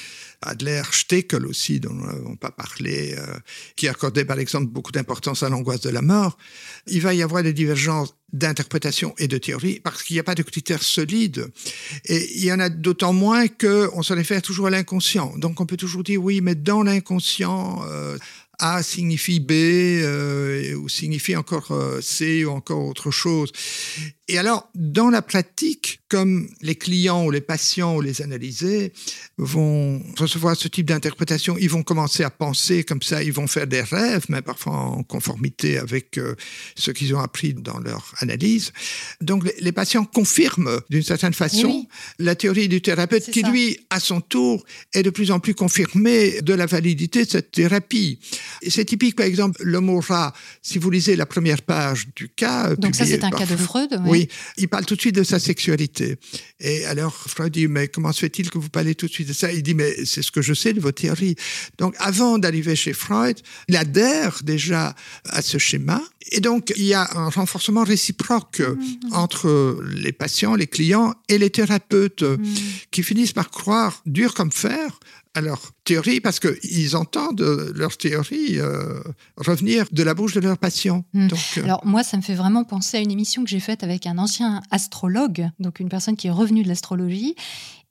C: Adler, Steckel aussi, dont nous n'avons pas parlé, euh, qui accordait par exemple beaucoup d'importance à l'angoisse de la mort, il va y avoir des divergences d'interprétation et de théorie parce qu'il n'y a pas de critères solides. Et il y en a d'autant moins qu'on se réfère toujours à l'inconscient. Donc on peut toujours dire oui, mais dans l'inconscient, euh, a signifie B euh, ou signifie encore euh, C ou encore autre chose. Et alors, dans la pratique, comme les clients ou les patients ou les analysés vont recevoir ce type d'interprétation, ils vont commencer à penser comme ça, ils vont faire des rêves, mais parfois en conformité avec euh, ce qu'ils ont appris dans leur analyse. Donc, les, patients confirment d'une certaine façon la théorie du thérapeute qui, lui, à son tour, est de plus en plus confirmé de la validité de cette thérapie. C'est typique, par exemple, le mot rat. Si vous lisez la première page du cas.
B: Donc, ça, c'est un cas de Freud
C: Oui, il parle tout de suite de sa sexualité. Et alors, Freud dit Mais comment se fait-il que vous parlez tout de suite de ça? Il dit Mais c'est ce que je sais de vos théories. Donc, avant d'arriver chez Freud, il adhère déjà à ce schéma. Et donc, il y a un renforcement réciproque mm-hmm. entre les patients, les clients et les thérapeutes mm. qui finissent par croire, dur comme fer, à leur théorie parce qu'ils entendent leur théorie euh, revenir de la bouche de leurs patients.
B: Hmm. Donc, euh, Alors moi, ça me fait vraiment penser à une émission que j'ai faite avec un ancien astrologue, donc une personne qui est revenue de l'astrologie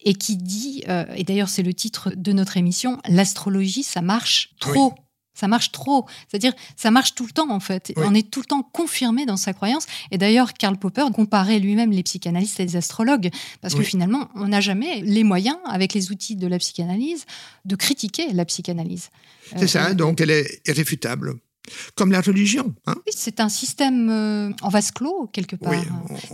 B: et qui dit, euh, et d'ailleurs c'est le titre de notre émission, l'astrologie, ça marche trop. Ça marche trop. C'est-à-dire, ça marche tout le temps, en fait. On est tout le temps confirmé dans sa croyance. Et d'ailleurs, Karl Popper comparait lui-même les psychanalystes et les astrologues. Parce que finalement, on n'a jamais les moyens, avec les outils de la psychanalyse, de critiquer la psychanalyse.
C: C'est ça, euh, donc elle est irréfutable. Comme la religion. Hein.
B: oui, c'est un système euh, en vase clos, quelque part.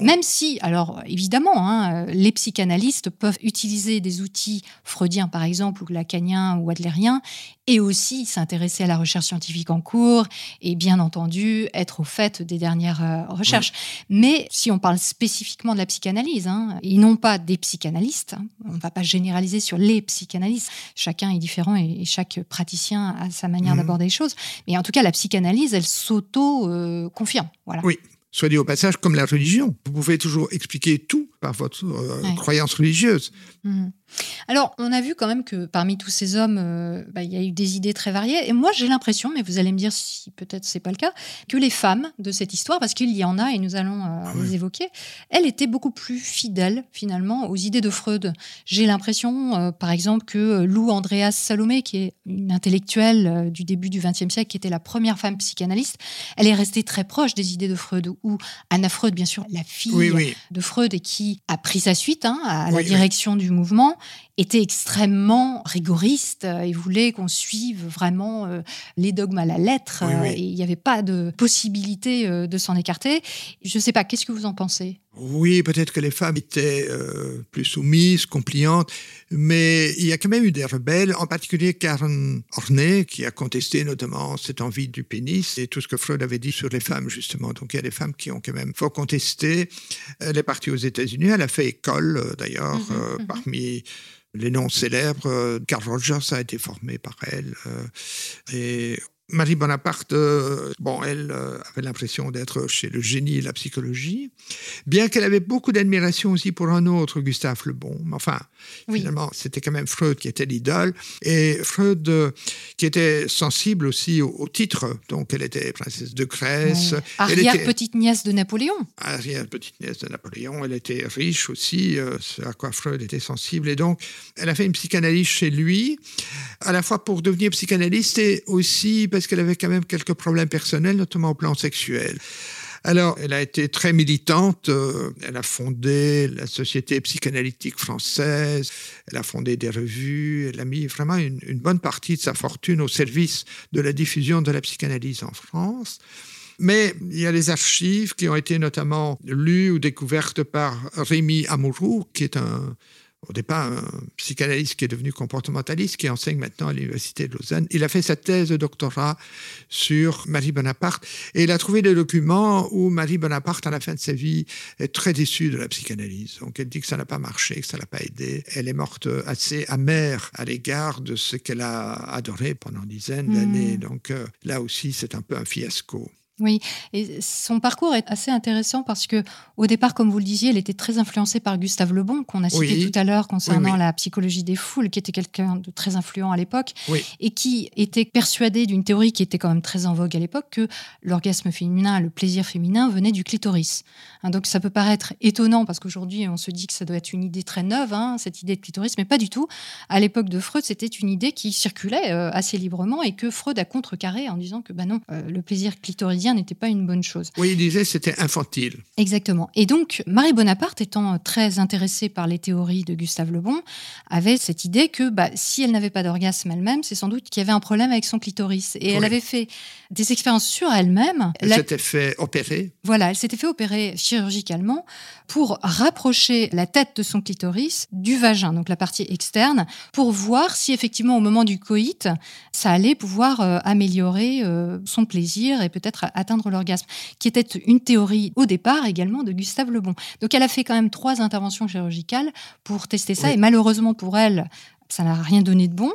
B: Même si, alors évidemment, hein, les psychanalystes peuvent utiliser des outils freudiens, par exemple, ou lacaniens ou adlériens, et aussi s'intéresser à la recherche scientifique en cours, et bien entendu, être au fait des dernières euh, recherches. Mais si on parle spécifiquement de la psychanalyse, hein, et non pas des psychanalystes, on ne va pas généraliser sur les psychanalystes, chacun est différent et, chaque praticien a sa manière mmh. d'aborder les choses, mais en tout cas, la psychanalyse, elle s'auto-confirme. voilà.
C: Oui, soit dit au passage, comme la religion. Vous pouvez toujours expliquer tout par votre euh, croyance religieuse.
B: Mmh. Alors, on a vu quand même que parmi tous ces hommes, euh, bah, il y a eu des idées très variées. Et moi, j'ai l'impression, mais vous allez me dire si peut-être c'est pas le cas, que les femmes de cette histoire, parce qu'il y en a et nous allons euh, les évoquer, elles étaient beaucoup plus fidèles finalement aux idées de Freud. J'ai l'impression, par exemple, que Lou Andreas Salomé, qui est une intellectuelle du début du XXe siècle, qui était la première femme psychanalyste, elle est restée très proche des idées de Freud. Ou Anna Freud, bien sûr, la fille de Freud et qui a pris sa suite hein, à la direction du mouvement était extrêmement rigoriste et voulait qu'on suive vraiment euh, les dogmes à la lettre. Et il n'y avait pas de possibilité euh, de s'en écarter. Je ne sais pas, qu'est-ce que vous en pensez?
C: Oui, peut-être que les femmes étaient euh, plus soumises, compliantes, mais il y a quand même eu des rebelles, en particulier Karen Horney, qui a contesté notamment cette envie du pénis et tout ce que Freud avait dit sur les femmes, justement. Donc il y a des femmes qui ont quand même fort contesté. Elle est partie aux États-Unis, elle a fait école, euh, d'ailleurs, mhm, euh, mhm. parmi les noms célèbres. Carl Rogers a été formé par elle. et Marie Bonaparte, euh, bon, elle euh, avait l'impression d'être chez le génie de la psychologie, bien qu'elle avait beaucoup d'admiration aussi pour un autre, Gustave Le Bon. Enfin, finalement, c'était quand même Freud qui était l'idole. Et Freud, euh, qui était sensible aussi au, titre, donc elle était princesse de Grèce.
B: Arrière-petite-nièce de Napoléon.
C: Arrière-petite-nièce de Napoléon. Elle était riche aussi, à quoi Freud était sensible. Et donc, elle a fait une psychanalyse chez lui, à la fois pour devenir psychanalyste et aussi parce qu'elle avait quand même quelques problèmes personnels, notamment au plan sexuel. Alors, elle a été très militante. Euh, elle a fondé la Société psychanalytique française. Elle a fondé des revues. Elle a mis vraiment une, bonne partie de sa fortune au service de la diffusion de la psychanalyse en France. Mais il y a des archives qui ont été notamment lues ou découvertes par Rémi Amouroux, qui est un au départ un psychanalyste qui est devenu comportementaliste, qui enseigne maintenant à l'Université de Lausanne. Il a fait sa thèse de doctorat sur Marie Bonaparte et il a trouvé des documents où Marie Bonaparte, à la fin de sa vie, est très déçue de la psychanalyse. Donc elle dit que ça n'a pas marché, que ça l'a pas aidé. Elle est morte assez amère à l'égard de ce qu'elle a adoré pendant dizaines mmh. d'années. Donc euh, là aussi, c'est un peu un fiasco.
B: Oui, et son parcours est assez intéressant parce que, au départ, comme vous le disiez, elle était très influencée par Gustave Le Bon, qu'on a cité tout à l'heure concernant la psychologie des foules, qui était quelqu'un de très influent à l'époque, et qui était persuadé d'une théorie qui était quand même très en vogue à l'époque, que l'orgasme féminin, le plaisir féminin venait du clitoris. Hein, donc ça peut paraître étonnant parce qu'aujourd'hui, on se dit que ça doit être une idée très neuve, hein, cette idée de clitoris, mais pas du tout. À l'époque de Freud, c'était une idée qui circulait euh, assez librement et que Freud a contrecarré en disant que bah non, euh, le plaisir clitoris n'était pas une bonne chose.
C: Oui, il disait c'était infantile.
B: Exactement. Et donc, Marie Bonaparte, étant très intéressée par les théories de Gustave Le Bon, avait cette idée que bah, si elle n'avait pas d'orgasme elle-même, c'est sans doute qu'il y avait un problème avec son clitoris. Et elle avait fait des expériences sur elle-même.
C: Elle s'était fait opérer.
B: Voilà, elle s'était fait opérer chirurgicalement pour rapprocher la tête de son clitoris du vagin, donc la partie externe, pour voir si effectivement au moment du coït, ça allait pouvoir euh, améliorer euh, son plaisir et peut-être atteindre l'orgasme, qui était une théorie au départ également de Gustave Le Bon. Donc elle a fait quand même trois interventions chirurgicales pour tester ça, et malheureusement pour elle, ça n'a rien donné de bon.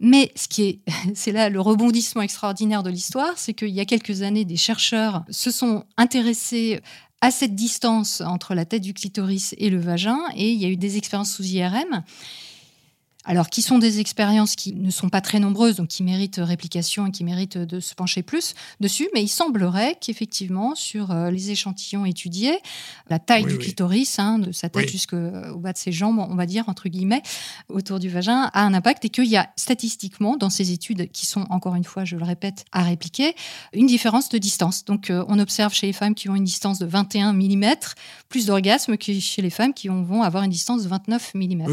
B: Mais ce qui est, c'est là le rebondissement extraordinaire de l'histoire, c'est qu'il y a quelques années, des chercheurs se sont intéressés à cette distance entre la tête du clitoris et le vagin, et il y a eu des expériences sous IRM alors, qui sont des expériences qui ne sont pas très nombreuses, donc qui méritent réplication et qui méritent de se pencher plus dessus, mais il semblerait qu'effectivement, sur euh, les échantillons étudiés, la taille du clitoris, hein, de sa tête jusqu'au bas de ses jambes, on va dire, entre guillemets, autour du vagin, a un impact et qu'il y a statistiquement, dans ces études qui sont, encore une fois, je le répète, à répliquer, une différence de distance. Donc, euh, on observe chez les femmes qui ont une distance de 21 mm plus d'orgasme que chez les femmes qui vont avoir une distance de 29 mm.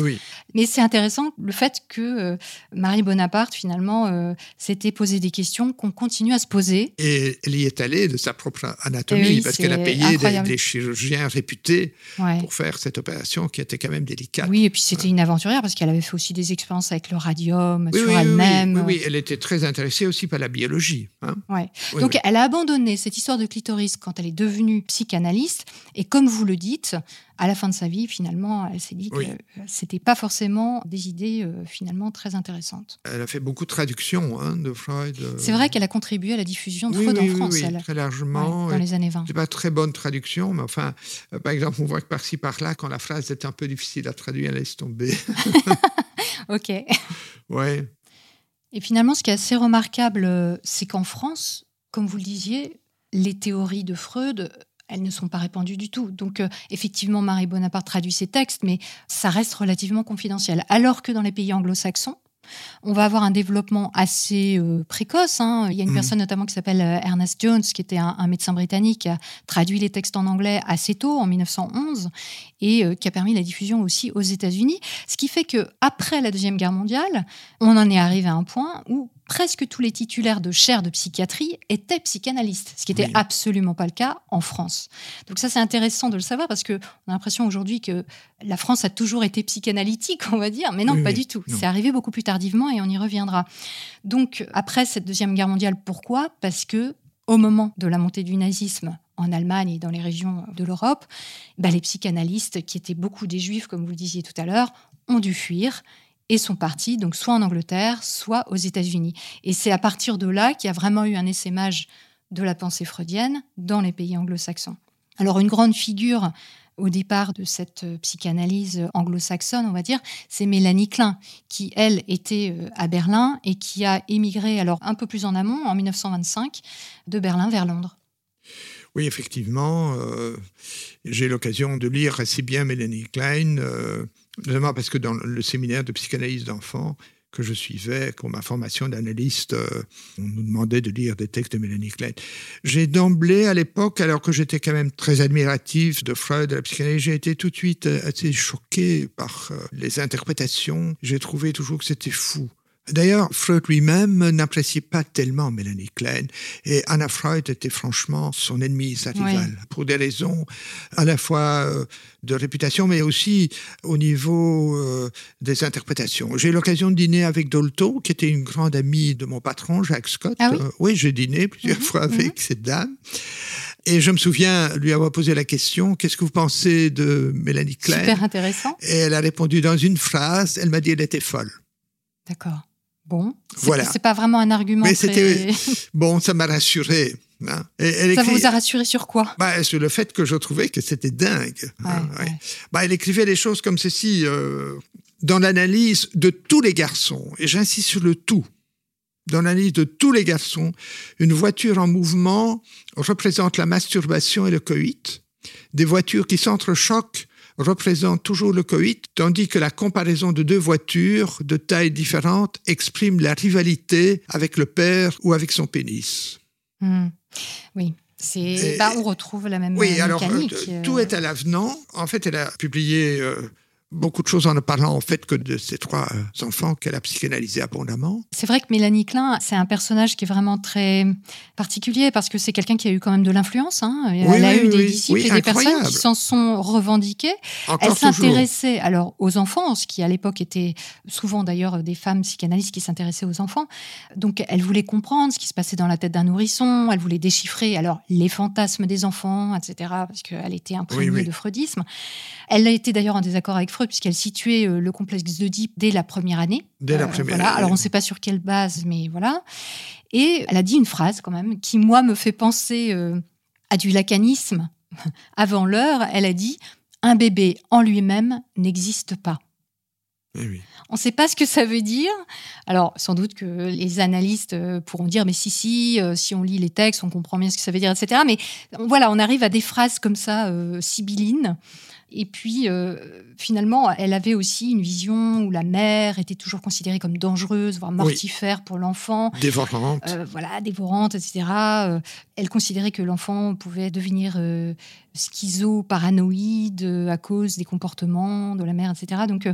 B: Mais c'est intéressant le fait que euh, Marie Bonaparte, finalement, euh, s'était posé des questions qu'on continue à se poser.
C: Et elle y est allée de sa propre anatomie, parce qu'elle a payé des, chirurgiens réputés pour faire cette opération qui était quand même délicate.
B: Oui, et puis c'était une aventurière, parce qu'elle avait fait aussi des expériences avec le radium sur elle-même.
C: Oui, oui, elle était très intéressée aussi par la biologie. Hein.
B: Ouais. Donc elle a abandonné cette histoire de clitoris quand elle est devenue psychanalyste, et comme vous le dites, à la fin de sa vie, finalement, elle s'est dit que c'était pas forcément des idées euh, finalement très intéressantes.
C: Elle a fait beaucoup de traductions hein, de Freud. Euh.
B: C'est vrai qu'elle a contribué à la diffusion de Freud en France.
C: Oui, très largement.
B: dans les années 20.
C: C'est pas très bonne traduction, mais enfin, euh, par exemple, on voit que par-ci par-là, quand la phrase est un peu difficile à traduire, elle laisse tomber.
B: ok.
C: Ouais.
B: Et finalement, ce qui est assez remarquable, c'est qu'en France, comme vous le disiez, les théories de Freud elles ne sont pas répandues du tout. Donc, euh, effectivement, Marie Bonaparte traduit ses textes, mais ça reste relativement confidentiel. Alors que dans les pays anglo-saxons, on va avoir un développement assez euh, précoce. Hein. Il y a une mmh. personne notamment qui s'appelle euh, Ernest Jones, qui était un, médecin britannique, qui a traduit les textes en anglais assez tôt, en 1911, et qui a permis la diffusion aussi aux États-Unis. Ce qui fait que après la Deuxième Guerre mondiale, on en est arrivé à un point où presque tous les titulaires de chaires de psychiatrie étaient psychanalystes, ce qui n'était absolument pas le cas en France. Donc ça, c'est intéressant de le savoir parce qu'on a l'impression aujourd'hui que la France a toujours été psychanalytique, on va dire, mais non, pas du tout. C'est arrivé beaucoup plus tardivement et on y reviendra. Donc après cette Deuxième Guerre mondiale, pourquoi? Parce que au moment de la montée du nazisme en Allemagne et dans les régions de l'Europe, bah, les psychanalystes, qui étaient beaucoup des juifs, comme vous le disiez tout à l'heure, ont dû fuir et sont partis donc soit en Angleterre, soit aux États-Unis. Et c'est à partir de là qu'il y a vraiment eu un essaimage de la pensée freudienne dans les pays anglo-saxons. Alors une grande figure au départ de cette euh, psychanalyse anglo-saxonne, on va dire, c'est Mélanie Klein, qui, elle, était euh, à Berlin et qui a émigré, alors un peu plus en amont, en 1925, de Berlin vers Londres.
C: Oui, effectivement, euh, j'ai l'occasion de lire assez bien Mélanie Klein, notamment parce que dans le séminaire de psychanalyse d'enfants que je suivais pour ma formation d'analyste, euh, on nous demandait de lire des textes de Mélanie Klein. J'ai d'emblée, à l'époque, alors que j'étais quand même très admiratif de Freud, de la psychanalyse, j'ai été tout de suite euh, assez choqué par euh, les interprétations. J'ai trouvé toujours que c'était fou D'ailleurs, Freud lui-même n'appréciait pas tellement Mélanie Klein et Anna Freud était franchement son ennemi, sa rivale, pour des raisons à la fois euh, de réputation mais aussi au niveau euh, des interprétations. J'ai eu l'occasion de dîner avec Dolto, qui était une grande amie de mon patron, Jacques Scott.
B: Ah oui,
C: Euh, oui j'ai dîné plusieurs
B: Mhm,
C: fois avec cette dame. Et je me souviens lui avoir posé la question, qu'est-ce que vous pensez de Mélanie Klein?
B: Super intéressant.
C: Et elle a répondu dans une phrase, elle m'a dit elle était folle.
B: D'accord. Bon. C'est-
C: Voilà.
B: C'est pas vraiment un argument.
C: Mais
B: très-
C: c'était bon, ça m'a rassuré. hein. Et elle
B: Ça
C: écrit-
B: vous a rassuré sur quoi?
C: Bah, sur le fait que je trouvais que c'était dingue. hein,
B: Ouais,
C: ouais.
B: ouais.
C: Bah, elle écrivait des choses comme ceci euh, dans l'analyse de tous les garçons, et j'insiste sur le tout. Dans l'analyse de tous les garçons, une voiture en mouvement représente la masturbation et le coït. Des voitures qui s'entrechoquent représentent toujours le coït, tandis que la comparaison de deux voitures de tailles différentes exprime la rivalité avec le père ou avec son pénis.
B: Hmm. Oui. C'est. Bah, on retrouve la même
C: Oui, alors
B: mécanique.
C: euh,
B: euh,
C: tout est à l'avenant. En fait, elle a publié euh, beaucoup de choses en ne parlant en fait que de ces trois euh, enfants qu'elle a psychanalysés abondamment.
B: C'est vrai que Mélanie Klein, c'est un personnage qui est vraiment très particulier parce que c'est quelqu'un qui a eu quand même de l'influence. hein. Elle
C: Oui,
B: a
C: oui,
B: eu des disciples et des personnes qui s'en sont revendiquées. Elle
C: Encore
B: s'intéressait alors aux enfants, ce qui à l'époque était souvent d'ailleurs des femmes psychanalystes qui s'intéressaient aux enfants. Donc elle voulait comprendre ce qui se passait dans la tête d'un nourrisson, elle voulait déchiffrer alors les fantasmes des enfants, etc. Parce qu'elle était imprégnée de freudisme. Elle a été d'ailleurs en désaccord avec Freud puisqu'elle situait euh, le complexe d'Oedipe dès la première année.
C: Dès la
B: Euh,
C: première
B: voilà.
C: année.
B: Alors on ne sait pas sur quelle base, mais voilà. Et elle a dit une phrase quand même qui moi me fait penser euh, à du lacanisme avant l'heure. Elle a dit un bébé en lui-même n'existe pas.
C: Eh oui.
B: On ne sait pas ce que ça veut dire. Alors, sans doute que les analystes euh, pourront dire, mais si, si, euh, si on lit les textes, on comprend bien ce que ça veut dire, etc. Mais voilà, on arrive à des phrases comme ça, euh, sibyllines. Et puis, euh, finalement, elle avait aussi une vision où la mère était toujours considérée comme dangereuse, voire mortifère pour l'enfant.
C: Dévorante.
B: Euh, voilà, dévorante, etc. Euh, elle considérait que l'enfant pouvait devenir schizo-paranoïde à cause des comportements de la mère, etc. Donc,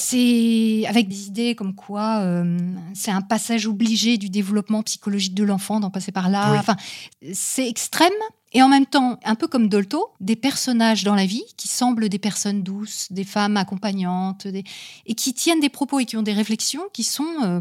B: c'est avec des idées comme quoi euh, c'est un passage obligé du développement psychologique de l'enfant d'en passer par là.
C: Oui.
B: Enfin, c'est extrême. Et en même temps, un peu comme Dolto, des personnages dans la vie qui semblent des personnes douces, des femmes accompagnantes, des- et qui tiennent des propos et qui ont des réflexions qui sont euh,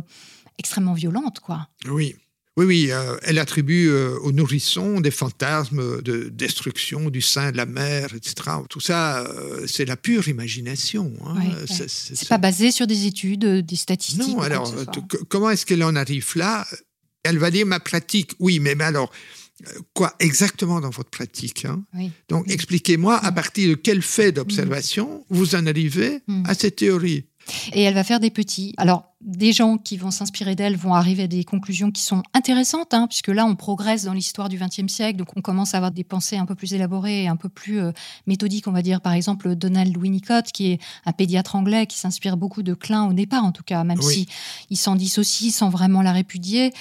B: extrêmement violentes, quoi.
C: Oui. Oui, oui, euh, elle attribue euh, aux nourrissons des fantasmes de destruction du sein de la mère, etc. Tout ça, euh, c'est la pure imagination. hein.
B: Ouais,
C: C'est-
B: ouais.
C: c'est-
B: C'est pas basé sur des études, des statistiques.
C: Non, alors, comment est-ce qu'elle en arrive là? Elle va dire ma pratique. Oui, mais, mais alors, quoi exactement dans votre pratique hein?
B: Oui.
C: Donc,
B: Oui.
C: expliquez-moi à partir de quel fait d'observation vous en arrivez
B: Mm.
C: à cette théorie.
B: Et elle va faire des petits. Alors, des gens qui vont s'inspirer d'elle vont arriver à des conclusions qui sont intéressantes, hein, puisque là, on progresse dans l'histoire du XXe siècle, donc on commence à avoir des pensées un peu plus élaborées et un peu plus euh, méthodiques, on va dire. Par exemple, Donald Winnicott, qui est un pédiatre anglais qui s'inspire beaucoup de Klein au départ, en tout cas, même
C: Oui.
B: si il s'en dissocie sans vraiment la répudier.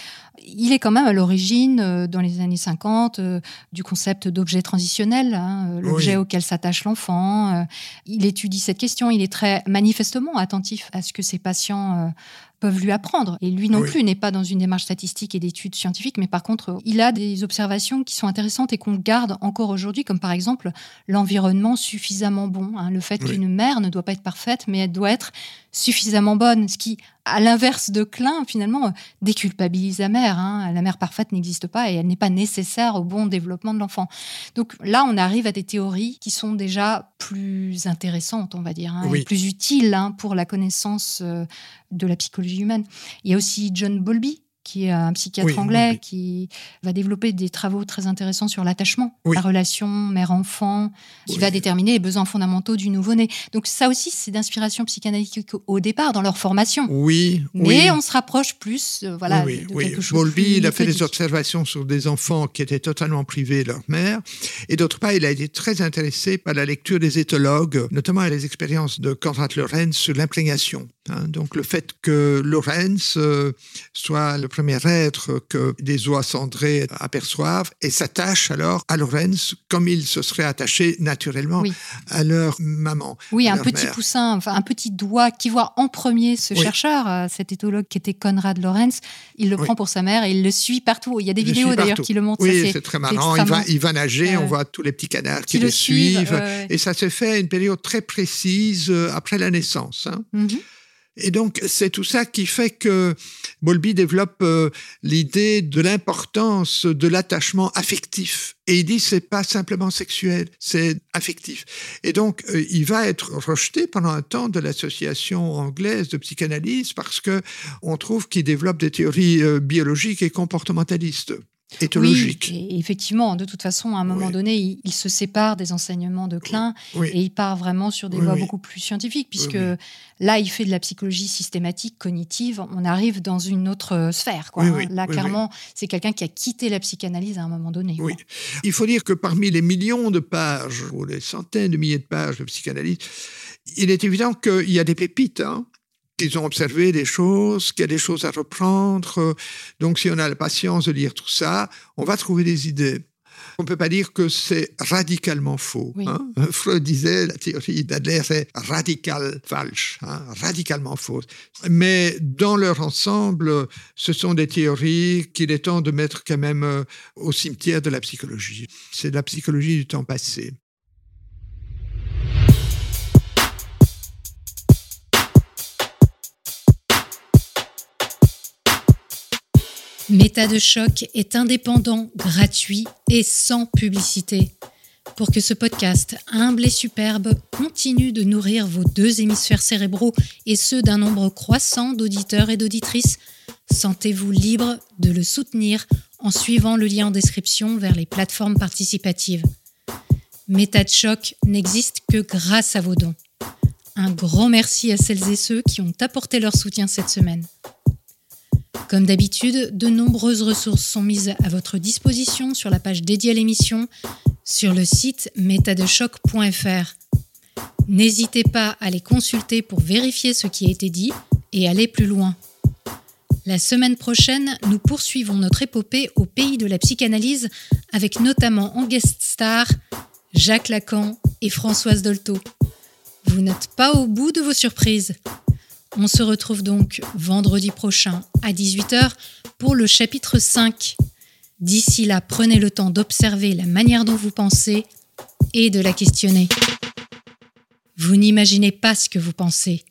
B: Il est quand même à l'origine, euh, dans les années 50, euh, du concept d'objet transitionnel, hein, l'objet
C: Oui.
B: auquel s'attache l'enfant. Il étudie cette question, il est très manifestement attentif à ce que ses patients peuvent lui apprendre. Et lui non
C: Oui.
B: plus n'est pas dans une démarche statistique et d'études scientifiques, mais par contre, euh, il a des observations qui sont intéressantes et qu'on garde encore aujourd'hui, comme par exemple l'environnement suffisamment bon. hein. le fait
C: Oui.
B: qu'une mère ne doit pas être parfaite, mais elle doit être suffisamment bonne, ce qui, à l'inverse de Klein, finalement, euh, déculpabilise la mère. hein. La mère parfaite n'existe pas et elle n'est pas nécessaire au bon développement de l'enfant. Donc là, on arrive à des théories qui sont déjà plus intéressantes, on va dire, hein,
C: Oui.
B: et plus utiles hein, pour la connaissance euh, de la psychologie humaine. Il y a aussi John Bowlby, qui est un psychiatre
C: Oui,
B: anglais, qui va développer des travaux très intéressants sur l'attachement,
C: Oui.
B: la relation mère-enfant, qui va déterminer les besoins fondamentaux du nouveau-né. Donc ça aussi, c'est d'inspiration psychanalytique au- départ, dans leur formation.
C: Oui,
B: Mais on se rapproche plus euh, voilà,
C: oui, oui,
B: de quelque chose
C: Bowlby,
B: plus
C: il a fait des observations sur des enfants qui étaient totalement privés de leur mère. Et d'autre part, il a été très intéressé par la lecture des éthologues, notamment les expériences de Konrad Lorenz sur l'imprégnation. Hein. donc le fait que Lorenz euh, soit le premier être que des oies cendrées aperçoivent et s'attache alors à Lorenz comme il se serait attaché naturellement à leur maman.
B: Oui, un petit poussin, enfin un petit doigt qui voit en premier ce chercheur, euh, cet éthologue qui était Konrad Lorenz, il le prend pour sa mère et il le suit partout. Il y a des vidéos d'ailleurs qui le montrent.
C: Oui, c'est très marrant. Il va, il va nager, on voit tous les petits canards qui, le suivent. et ça se fait à une période très précise euh, après la naissance. Hein. Mhm. Et donc, c'est tout ça qui fait que Bowlby développe euh, l'idée de l'importance de l'attachement affectif. Et il dit c'est pas simplement sexuel, c'est affectif. Et donc, euh, il va être rejeté pendant un temps de l'association anglaise de psychanalyse parce que on trouve qu'il développe des théories euh, biologiques et comportementalistes.
B: Oui, effectivement, de toute façon, à un moment donné, il, se sépare des enseignements de Klein et il part vraiment sur des voies beaucoup plus scientifiques, puisque là, il fait de la psychologie systématique, cognitive. On arrive dans une autre euh, sphère. Quoi, hein. Là, clairement, c'est quelqu'un qui a quitté la psychanalyse à un moment donné.
C: Oui. Il faut dire que parmi les millions de pages, ou les centaines de milliers de pages de psychanalyse, il est évident qu'il y a des pépites. Hein qu'ils ont observé des choses, qu'il y a des choses à reprendre. Donc, si on a la patience de lire tout ça, on va trouver des idées. On ne peut pas dire que c'est radicalement faux. Hein. Freud disait, la théorie d'Adler est radical falsch, hein, radicalement fausse. Mais dans leur ensemble, ce sont des théories qu'il est temps de mettre quand même euh, au cimetière de la psychologie. C'est la psychologie du temps passé.
B: Méta de choc est indépendant, gratuit et sans publicité. Pour que ce podcast humble et superbe continue de nourrir vos deux hémisphères cérébraux et ceux d'un nombre croissant d'auditeurs et d'auditrices, sentez-vous libre de le soutenir en suivant le lien en description vers les plateformes participatives. Méta de choc n'existe que grâce à vos dons. Un grand merci à celles et ceux qui ont apporté leur soutien cette semaine. Comme d'habitude, de nombreuses ressources sont mises à votre disposition sur la page dédiée à l'émission sur le site métadechoc.fr. N'hésitez pas à les consulter pour vérifier ce qui a été dit et aller plus loin. La semaine prochaine, nous poursuivons notre épopée au pays de la psychanalyse avec notamment en guest star Jacques Lacan et Françoise Dolto. Vous n'êtes pas au bout de vos surprises. On se retrouve donc vendredi prochain à 18h pour le chapitre 5. D'ici là, prenez le temps d'observer la manière dont vous pensez et de la questionner. Vous n'imaginez pas ce que vous pensez.